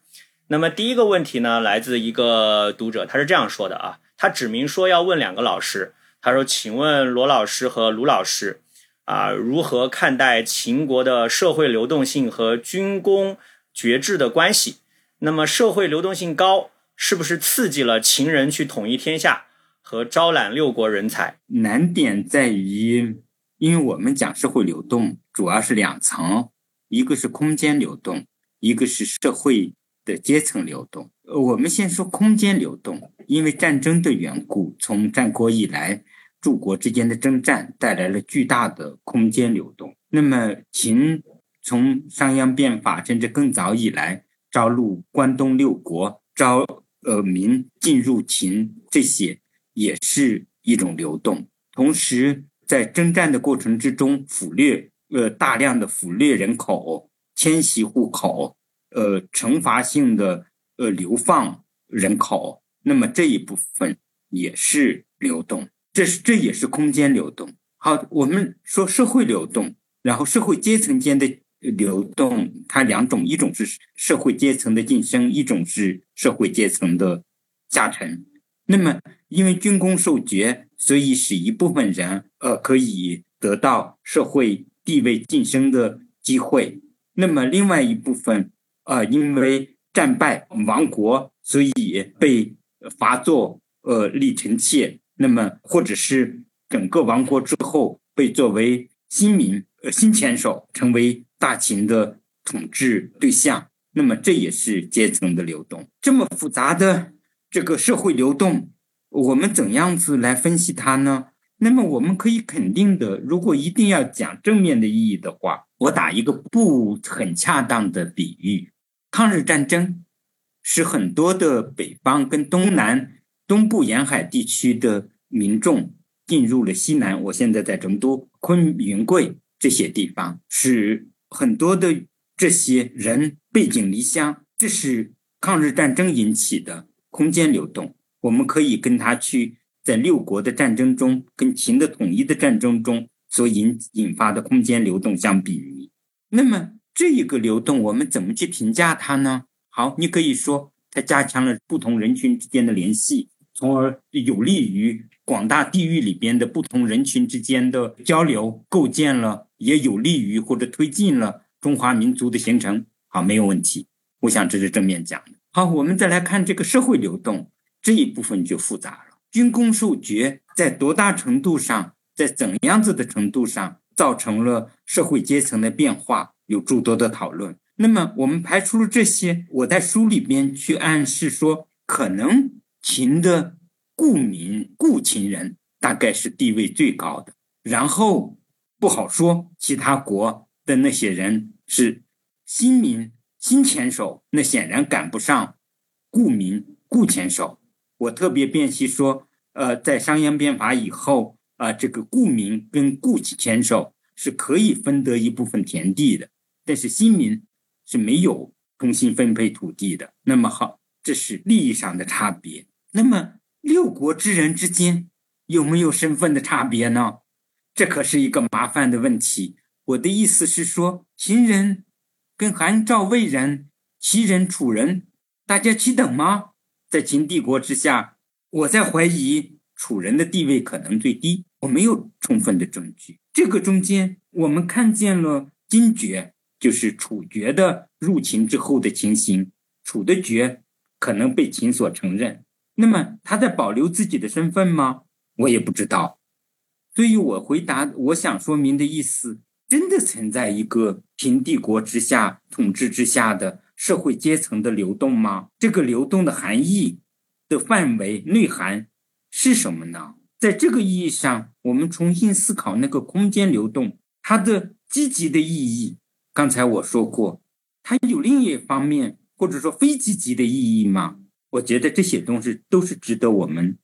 S2: 那么第一个问题呢，来自一个读者，他是这样说的啊。他指明说要问两个老师，他说：“请问罗老师和卢老师，啊，如何看待秦国的社会流动性和军功爵制的关系？那么社会流动性高，是不是刺激了秦人去统一天下和招揽六国人才？
S3: 难点在于，因为我们讲社会流动主要是两层，一个是空间流动，一个是社会的阶层流动。呃我们先说空间流动。”因为战争的缘故，从战国以来，诸国之间的征战带来了巨大的空间流动。那么，秦从商鞅变法甚至更早以来，招录关东六国，招呃民进入秦，这些也是一种流动。同时，在征战的过程之中，俘掠呃大量的俘掠人口，迁徙户口，呃惩罚性的呃流放人口。那么这一部分也是流动，这是这也是空间流动。好，我们说社会流动，然后社会阶层间的流动，它两种，一种是社会阶层的晋升，一种是社会阶层的下沉。那么因为军功授爵，所以使一部分人呃可以得到社会地位晋升的机会。那么另外一部分呃因为战败亡国，所以被。罚作呃立臣妾，那么或者是整个亡国之后被作为新民呃新牵手，成为大秦的统治对象，那么这也是阶层的流动。这么复杂的这个社会流动，我们怎样子来分析它呢？那么我们可以肯定的，如果一定要讲正面的意义的话，我打一个不很恰当的比喻：抗日战争。使很多的北方跟东南、东部沿海地区的民众进入了西南。我现在在成都、昆云贵这些地方，使很多的这些人背井离乡。这是抗日战争引起的空间流动。我们可以跟他去在六国的战争中，跟秦的统一的战争中所引引发的空间流动相比拟。那么这一个流动，我们怎么去评价它呢？好，你可以说它加强了不同人群之间的联系，从而有利于广大地域里边的不同人群之间的交流，构建了也有利于或者推进了中华民族的形成。好，没有问题。我想这是正面讲的。好，我们再来看这个社会流动这一部分就复杂了。军功授爵在多大程度上，在怎样子的程度上造成了社会阶层的变化，有诸多的讨论。那么我们排除了这些，我在书里边去暗示说，可能秦的故民、故秦人大概是地位最高的，然后不好说其他国的那些人是新民、新前手，那显然赶不上故民、故前手。我特别辨析说，呃，在商鞅变法以后啊，这个故民跟故前手是可以分得一部分田地的，但是新民。是没有重新分配土地的。那么好，这是利益上的差别。那么六国之人之间有没有身份的差别呢？这可是一个麻烦的问题。我的意思是说，秦人跟韩赵魏人、齐人、楚人，大家齐等吗？在秦帝国之下，我在怀疑楚人的地位可能最低。我没有充分的证据。这个中间，我们看见了金爵。就是楚爵的入秦之后的情形，楚的爵可能被秦所承认。那么他在保留自己的身份吗？我也不知道。所以我回答我想说明的意思，真的存在一个平帝国之下统治之下的社会阶层的流动吗？这个流动的含义的范围内涵是什么呢？在这个意义上，我们重新思考那个空间流动它的积极的意义。刚才我说过，它有另一方面或者说非积极的意义吗？我觉得这些东西都是值得我们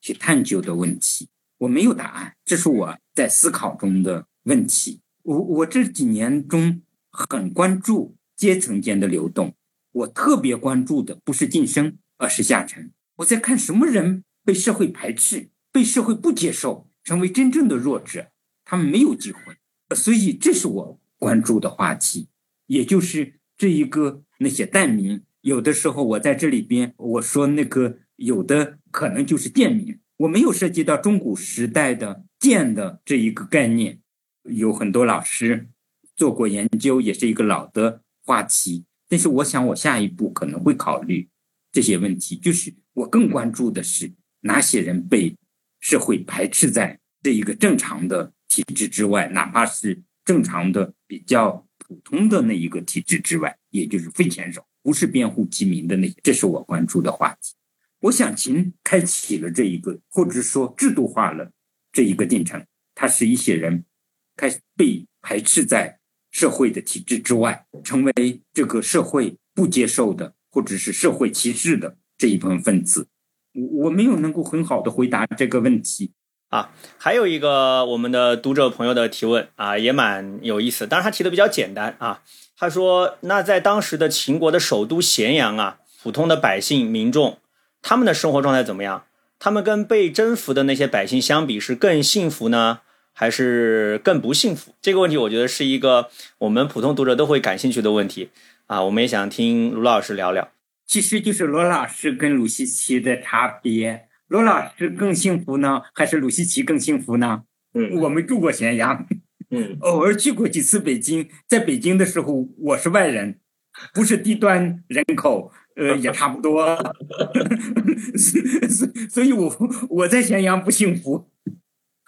S3: 去探究的问题。我没有答案，这是我在思考中的问题。我我这几年中很关注阶层间的流动，我特别关注的不是晋升，而是下沉。我在看什么人被社会排斥，被社会不接受，成为真正的弱者，他们没有机会。所以这是我关注的话题，也就是这一个那些蛋民。有的时候我在这里边我说那个有的可能就是贱民。我没有涉及到中古时代的“贱”的这一个概念，有很多老师做过研究，也是一个老的话题。但是，我想我下一步可能会考虑这些问题，就是我更关注的是哪些人被社会排斥在这一个正常的体制之外，哪怕是正常的比较普通的那一个体制之外，也就是非前手，不是辩护其民的那些，这是我关注的话题。我想，秦开启了这一个，或者说制度化了这一个进程。它使一些人开始被排斥在社会的体制之外，成为这个社会不接受的，或者是社会歧视的这一部分分子。我我没有能够很好的回答这个问题
S2: 啊。还有一个我们的读者朋友的提问啊，也蛮有意思。当然，他提的比较简单啊。他说：“那在当时的秦国的首都咸阳啊，普通的百姓民众。”他们的生活状态怎么样？他们跟被征服的那些百姓相比，是更幸福呢，还是更不幸福？这个问题，我觉得是一个我们普通读者都会感兴趣的问题啊。我们也想听卢老师聊聊。
S3: 其实就是罗老师跟鲁西奇的差别。罗老师更幸福呢，还是鲁西奇更幸福呢？
S4: 嗯，
S3: 我们住过咸阳，
S4: 嗯，
S3: 偶尔去过几次北京。在北京的时候，我是外人，不是低端人口。呃，也差不多，所 所以，我我在咸阳不幸福，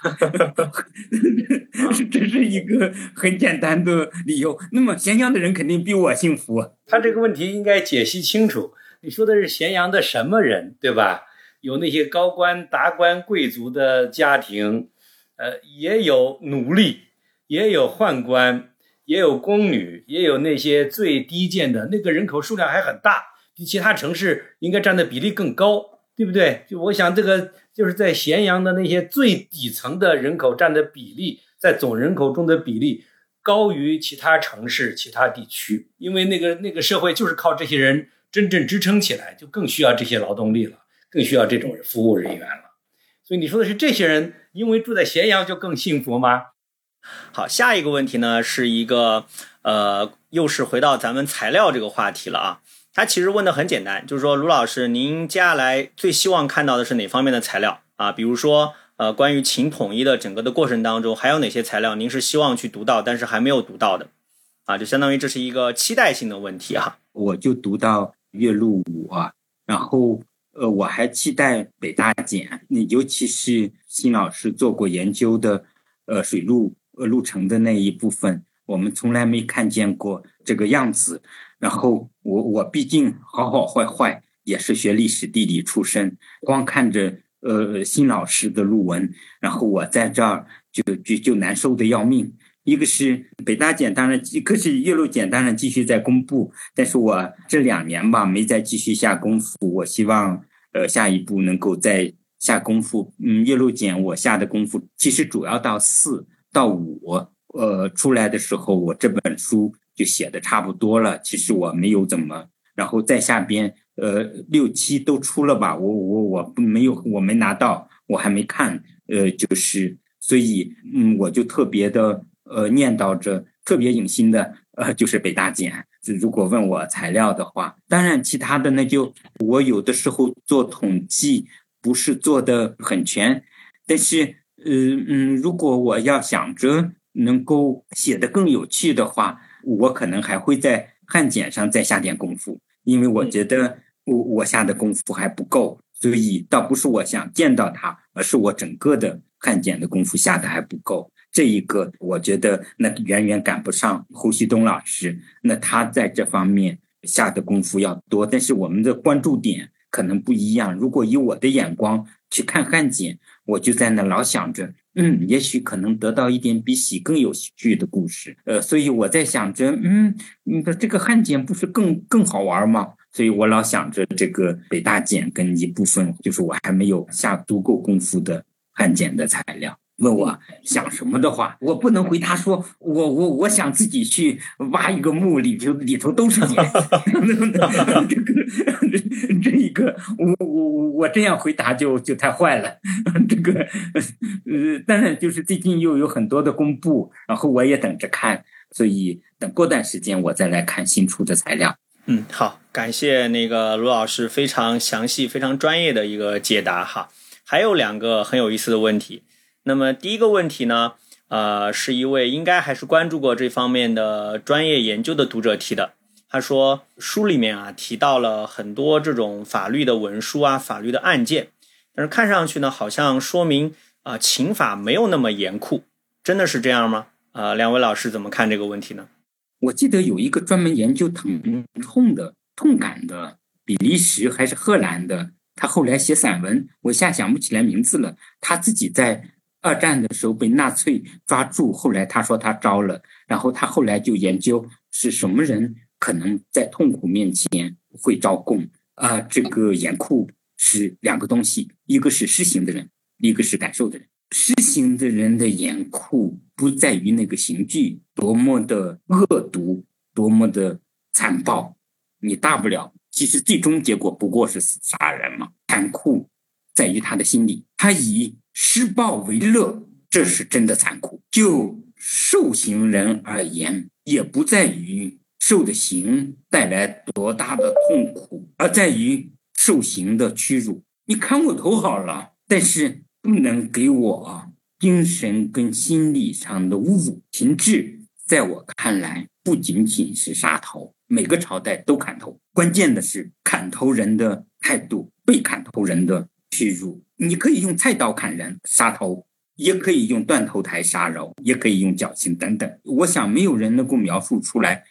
S3: 这是一个很简单的理由。那么，咸阳的人肯定比我幸福。
S4: 他这个问题应该解析清楚。你说的是咸阳的什么人，对吧？有那些高官、达官、贵族的家庭，呃，也有奴隶，也有宦官，也有宫女，也有那些最低贱的，那个人口数量还很大。比其他城市应该占的比例更高，对不对？就我想，这个就是在咸阳的那些最底层的人口占的比例，在总人口中的比例高于其他城市、其他地区，因为那个那个社会就是靠这些人真正支撑起来，就更需要这些劳动力了，更需要这种服务人员了。所以你说的是这些人因为住在咸阳就更幸福吗？
S2: 好，下一个问题呢，是一个呃，又是回到咱们材料这个话题了啊。他其实问的很简单，就是说卢老师，您接下来最希望看到的是哪方面的材料啊？比如说，呃，关于秦统一的整个的过程当中，还有哪些材料您是希望去读到，但是还没有读到的？啊，就相当于这是一个期待性的问题哈。
S3: 我就读到岳麓五，然后呃，我还期待北大简，那尤其是辛老师做过研究的，呃，水路呃路程的那一部分，我们从来没看见过这个样子。然后我我毕竟好好坏坏也是学历史地理出身，光看着呃新老师的论文，然后我在这儿就就就难受的要命。一个是北大简，当然一个是岳麓简，当然继续在公布，但是我这两年吧没再继续下功夫。我希望呃下一步能够再下功夫。嗯，岳麓简我下的功夫其实主要到四到五，呃出来的时候我这本书。就写的差不多了，其实我没有怎么，然后在下边，呃，六七都出了吧，我我我没有，我没拿到，我还没看，呃，就是，所以，嗯，我就特别的，呃，念叨着，特别用心的，呃，就是北大简。如果问我材料的话，当然其他的那就，我有的时候做统计不是做的很全，但是，嗯嗯，如果我要想着能够写的更有趣的话。我可能还会在汉简上再下点功夫，因为我觉得我我下的功夫还不够。所以倒不是我想见到他，而是我整个的汉检的功夫下的还不够。这一个我觉得那远远赶不上胡旭东老师，那他在这方面下的功夫要多，但是我们的关注点可能不一样。如果以我的眼光去看汉检，我就在那老想着，嗯，也许可能得到一点比喜更有趣的故事。呃，所以我在想着，嗯，你的这个汉简不是更更好玩吗？所以我老想着这个北大简跟一部分就是我还没有下足够功夫的汉简的材料。问我想什么的话，我不能回答说，我我我想自己去挖一个墓，里头里头都是碱。这 个这这一个，我我我这样回答就就太坏了。这个呃，当然就是最近又有很多的公布，然后我也等着看，所以等过段时间我再来看新出的材料。
S2: 嗯，好，感谢那个卢老师非常详细、非常专业的一个解答哈。还有两个很有意思的问题。那么第一个问题呢，呃，是一位应该还是关注过这方面的专业研究的读者提的。他说书里面啊提到了很多这种法律的文书啊、法律的案件，但是看上去呢，好像说明啊刑法没有那么严酷，真的是这样吗？啊，两位老师怎么看这个问题呢？
S3: 我记得有一个专门研究疼痛的、痛感的，比利时还是荷兰的，他后来写散文，我现在想不起来名字了。他自己在。二战的时候被纳粹抓住，后来他说他招了，然后他后来就研究是什么人可能在痛苦面前会招供啊。这个严酷是两个东西，一个是施行的人，一个是感受的人。施行的人的严酷不在于那个刑具多么的恶毒，多么的残暴，你大不了其实最终结果不过是杀人嘛。残酷在于他的心理，他以。施暴为乐，这是真的残酷。就受刑人而言，也不在于受的刑带来多大的痛苦，而在于受刑的屈辱。你砍我头好了，但是不能给我精神跟心理上的侮辱。情志在我看来，不仅仅是杀头，每个朝代都砍头，关键的是砍头人的态度，被砍头人的屈辱。你可以用菜刀砍人杀头，也可以用断头台杀人，也可以用绞刑等等。我想没有人能够描述出来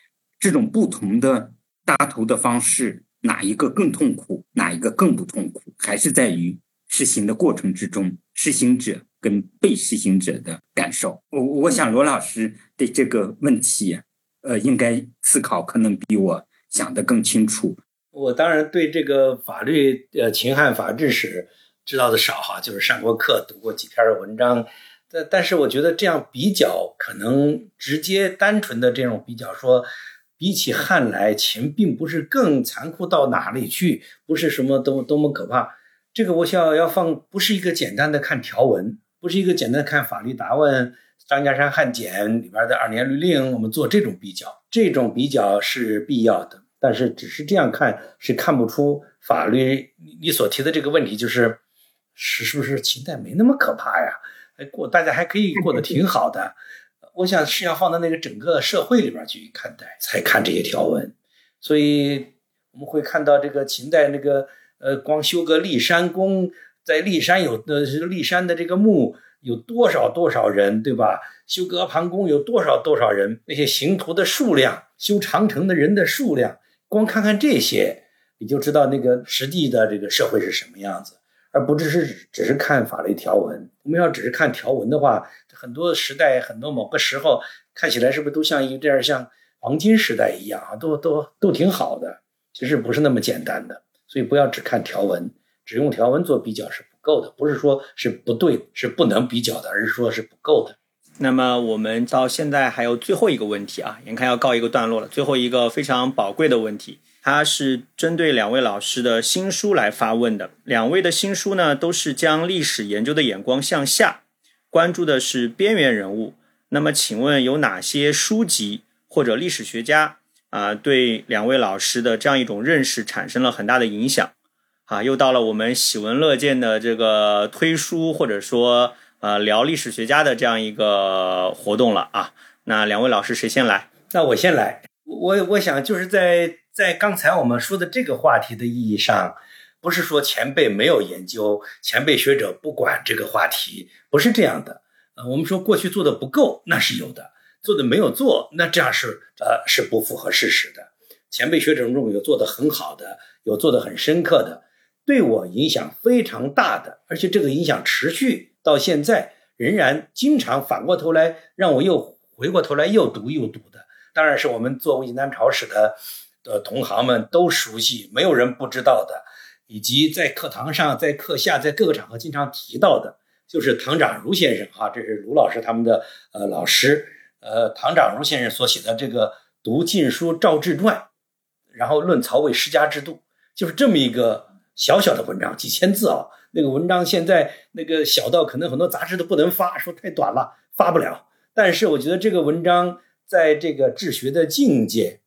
S3: 这种不同的搭头的方式，哪一个更痛苦，哪一个更不痛苦，还是在于实行的过程之中，实行者跟被实行者的感受。我我想罗老师对这个问题，呃，应该思考可能比我想的更清楚。
S4: 我当然对这个法律，呃，秦汉法制史。知道的少哈，就是上过课读过几篇文章，但但是我觉得这样比较可能直接单纯的这种比较说，比起汉来秦并不是更残酷到哪里去，不是什么多多么可怕。这个我想要放不是一个简单的看条文，不是一个简单的看法律答问张家山汉简里边的二年律令，我们做这种比较，这种比较是必要的，但是只是这样看是看不出法律你所提的这个问题就是。是是不是秦代没那么可怕呀？还过大家还可以过得 挺好的。我想是要放到那个整个社会里边去看待，才看这些条文。所以我们会看到这个秦代那个呃，光修个骊山宫，在骊山有的是骊山的这个墓有多少多少人，对吧？修个阿房宫有多少多少人？那些刑徒的数量，修长城的人的数量，光看看这些，你就知道那个实际的这个社会是什么样子。而不只是只是看法律条文，我们要只是看条文的话，很多时代、很多某个时候看起来是不是都像一这样像黄金时代一样啊？都都都挺好的，其实不是那么简单的。所以不要只看条文，只用条文做比较是不够的，不是说是不对，是不能比较的，而是说是不够的。
S2: 那么我们到现在还有最后一个问题啊，眼看要告一个段落了，最后一个非常宝贵的问题。他是针对两位老师的新书来发问的。两位的新书呢，都是将历史研究的眼光向下，关注的是边缘人物。那么，请问有哪些书籍或者历史学家啊，对两位老师的这样一种认识产生了很大的影响？啊，又到了我们喜闻乐见的这个推书或者说呃聊历史学家的这样一个活动了啊。那两位老师谁先来？
S4: 那我先来。我我想就是在。在刚才我们说的这个话题的意义上，不是说前辈没有研究，前辈学者不管这个话题，不是这样的。呃，我们说过去做的不够，那是有的；做的没有做，那这样是呃是不符合事实的。前辈学者中有做的很好的，有做的很深刻的，对我影响非常大的，而且这个影响持续到现在，仍然经常反过头来让我又回过头来又读又读的。当然是我们做魏晋南朝史的的同行们都熟悉，没有人不知道的。以及在课堂上、在课下、在各个场合经常提到的，就是唐长儒先生哈，这是卢老师他们的呃老师，呃，唐长儒先生所写的这个《读晋书·赵志传》，然后论曹魏世家制度，就是这么一个小小的文章，几千字啊。那个文章现在那个小到可能很多杂志都不能发，说太短了，发不了。但是我觉得这个文章在这个治学的境界、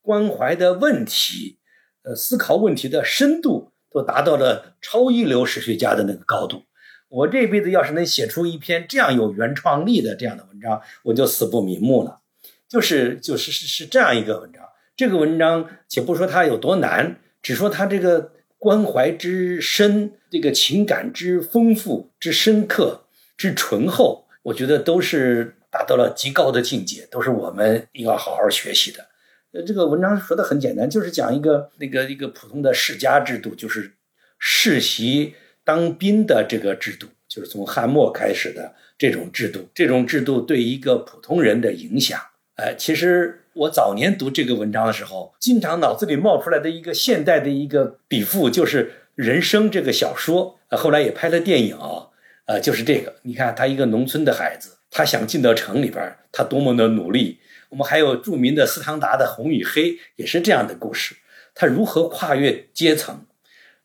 S4: 关怀的问题、呃，思考问题的深度。都达到了超一流史学家的那个高度。我这辈子要是能写出一篇这样有原创力的这样的文章，我就死不瞑目了。就是就是是是这样一个文章。这个文章，且不说它有多难，只说它这个关怀之深，这个情感之丰富、之深刻、之醇厚，我觉得都是达到了极高的境界，都是我们应该好好学习的。呃，这个文章说的很简单，就是讲一个那个一个普通的世家制度，就是世袭当兵的这个制度，就是从汉末开始的这种制度。这种制度对一个普通人的影响，哎，其实我早年读这个文章的时候，经常脑子里冒出来的一个现代的一个笔赋，就是《人生》这个小说，呃，后来也拍了电影啊，呃，就是这个。你看他一个农村的孩子，他想进到城里边，他多么的努力。我们还有著名的斯汤达的《红与黑》，也是这样的故事。他如何跨越阶层，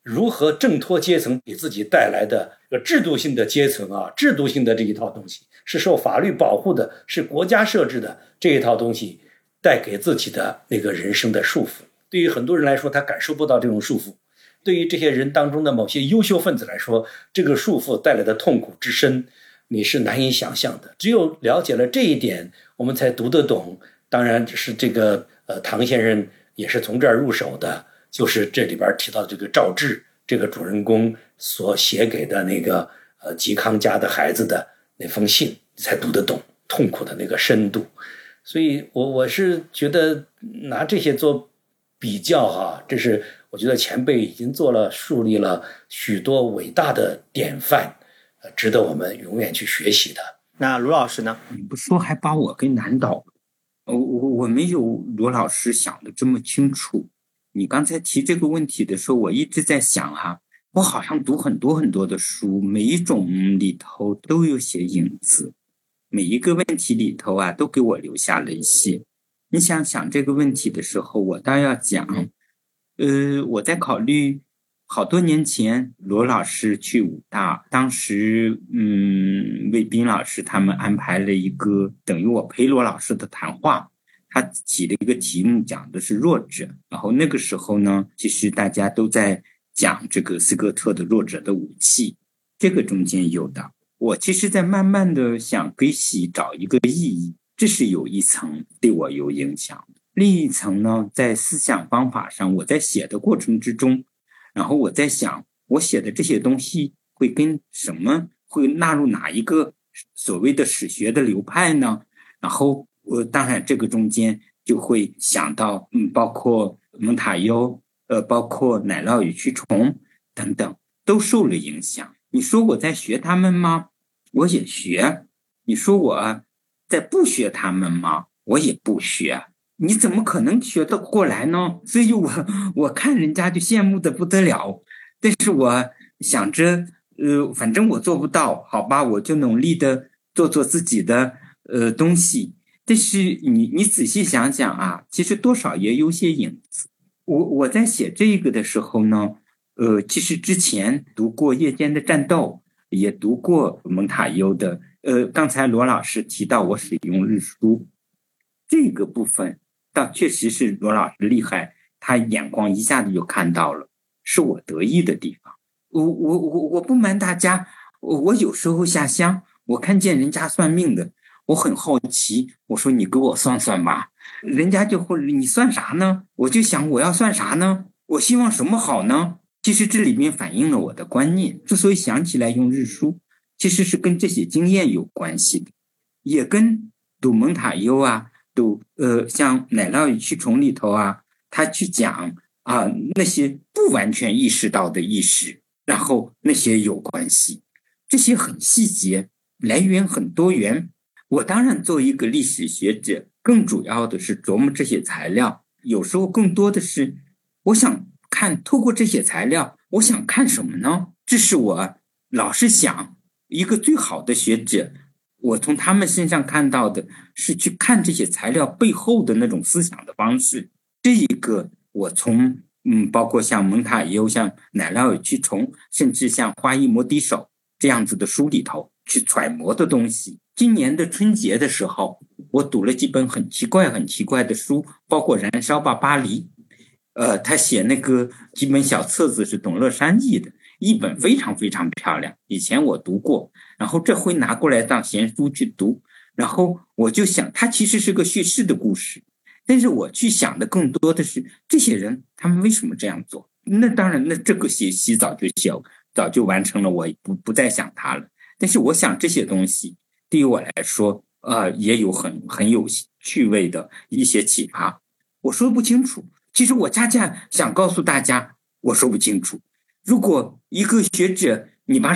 S4: 如何挣脱阶层给自己带来的制度性的阶层啊，制度性的这一套东西是受法律保护的，是国家设置的这一套东西带给自己的那个人生的束缚。对于很多人来说，他感受不到这种束缚；对于这些人当中的某些优秀分子来说，这个束缚带来的痛苦之深，你是难以想象的。只有了解了这一点。我们才读得懂，当然是这个呃，唐先生也是从这儿入手的，就是这里边提到这个赵志这个主人公所写给的那个呃嵇康家的孩子的那封信，才读得懂痛苦的那个深度。所以，我我是觉得拿这些做比较哈，这是我觉得前辈已经做了树立了许多伟大的典范，呃，值得我们永远去学习的。
S2: 那卢老师呢？
S3: 你不说还把我给难倒了。我我我没有罗老师想的这么清楚。你刚才提这个问题的时候，我一直在想哈，我好像读很多很多的书，每一种里头都有些影子，每一个问题里头啊，都给我留下了一些。你想想这个问题的时候，我倒要讲，呃，我在考虑。好多年前，罗老师去武大，当时，嗯，魏斌老师他们安排了一个等于我陪罗老师的谈话，他起了一个题目，讲的是弱者。然后那个时候呢，其实大家都在讲这个斯科特的弱者的武器，这个中间有的，我其实在慢慢的想给喜找一个意义，这是有一层对我有影响。另一层呢，在思想方法上，我在写的过程之中。然后我在想，我写的这些东西会跟什么会纳入哪一个所谓的史学的流派呢？然后我当然这个中间就会想到，嗯，包括蒙塔优，呃，包括奶酪与蛆虫等等，都受了影响。你说我在学他们吗？我也学。你说我在不学他们吗？我也不学。你怎么可能学得过来呢？所以我我看人家就羡慕的不得了，但是我想着，呃，反正我做不到，好吧，我就努力的做做自己的呃东西。但是你你仔细想想啊，其实多少也有些影子。我我在写这个的时候呢，呃，其实之前读过《夜间的战斗》，也读过蒙塔优的。呃，刚才罗老师提到我使用日书这个部分。倒确实是罗老师厉害，他眼光一下子就看到了，是我得意的地方。我我我我不瞒大家，我我有时候下乡，我看见人家算命的，我很好奇，我说你给我算算吧，人家就会你算啥呢？我就想我要算啥呢？我希望什么好呢？其实这里面反映了我的观念。之所以想起来用日书，其实是跟这些经验有关系的，也跟读蒙塔优啊，读呃像《奶酪与蛆虫》里头啊，他去讲啊那些不完全意识到的意识，然后那些有关系，这些很细节，来源很多元。我当然作为一个历史学者，更主要的是琢磨这些材料，有时候更多的是我想看，透过这些材料，我想看什么呢？这是我老是想一个最好的学者，我从他们身上看到的是去看这些材料背后的那种思想的方式。这一个我从嗯，包括像蒙塔尤、像奶酪与蛆虫，甚至像花艺摩笛手这样子的书里头去揣摩的东西。今年的春节的时候，我读了几本很奇怪、很奇怪的书，包括《燃烧吧，巴黎》。呃，他写那个几本小册子是董乐山译的，一本非常非常漂亮。以前我读过，然后这回拿过来当闲书去读，然后我就想，它其实是个叙事的故事，但是我去想的更多的是这些人他们为什么这样做。那当然，那这个写习早就写，早就完成了，我不不再想它了。但是我想这些东西。对于我来说，呃，也有很很有趣味的一些启发。我说不清楚，其实我恰恰想告诉大家，我说不清楚。如果一个学者，你把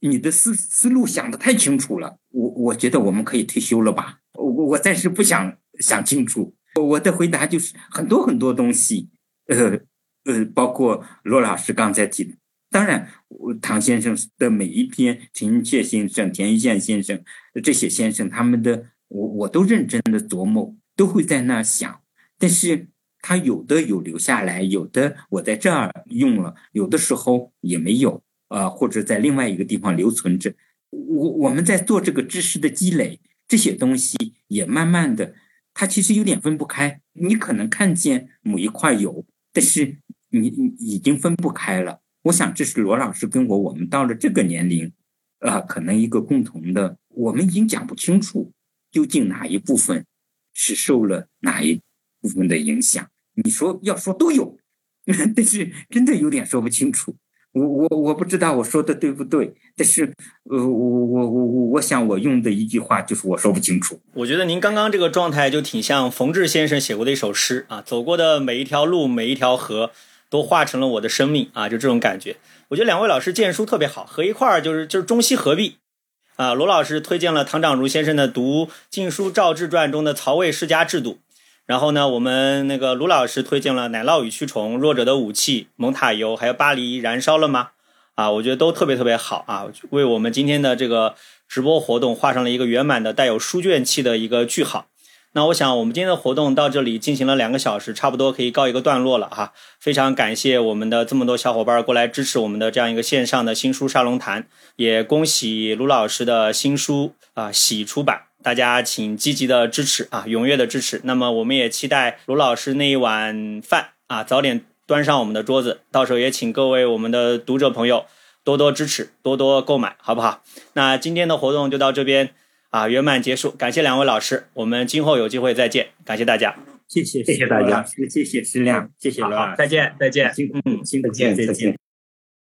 S3: 你的思思路想的太清楚了，我我觉得我们可以退休了吧。我我暂时不想想清楚。我的回答就是很多很多东西，呃呃，包括罗老师刚才提的。当然，唐先生的每一篇，陈寅恪先生、田一宪先生这些先生，他们的我我都认真的琢磨，都会在那想。但是他有的有留下来，有的我在这儿用了，有的时候也没有，呃，或者在另外一个地方留存着。我我们在做这个知识的积累，这些东西也慢慢的，它其实有点分不开。你可能看见某一块有，但是你已经分不开了。我想，这是罗老师跟我，我们到了这个年龄，啊，可能一个共同的，我们已经讲不清楚，究竟哪一部分是受了哪一部分的影响。你说要说都有，但是真的有点说不清楚。我我我不知道我说的对不对，但是呃，我我我我我想我用的一句话就是我说不清楚。
S2: 我觉得您刚刚这个状态就挺像冯至先生写过的一首诗啊，走过的每一条路，每一条河。都化成了我的生命啊！就这种感觉，我觉得两位老师荐书特别好，合一块儿就是就是中西合璧啊。罗老师推荐了唐长儒先生的《读晋书赵志传》中的曹魏世家制度，然后呢，我们那个卢老师推荐了《奶酪与蛆虫》《弱者的武器》《蒙塔尤》还有《巴黎燃烧了吗》啊，我觉得都特别特别好啊，为我们今天的这个直播活动画上了一个圆满的带有书卷气的一个句号。那我想，我们今天的活动到这里进行了两个小时，差不多可以告一个段落了哈。非常感谢我们的这么多小伙伴过来支持我们的这样一个线上的新书沙龙谈，也恭喜卢老师的新书啊喜出版，大家请积极的支持啊，踊跃的支持。那么我们也期待卢老师那一碗饭啊早点端上我们的桌子，到时候也请各位我们的读者朋友多多支持，多多购买，好不好？那今天的活动就到这边。啊，圆满结束，感谢两位老师，我们今后有机会再见，感谢大家，
S3: 谢谢，
S4: 谢谢大家，
S3: 谢谢石亮，谢谢罗老师，
S2: 再见，再见，
S3: 嗯，再见，再见。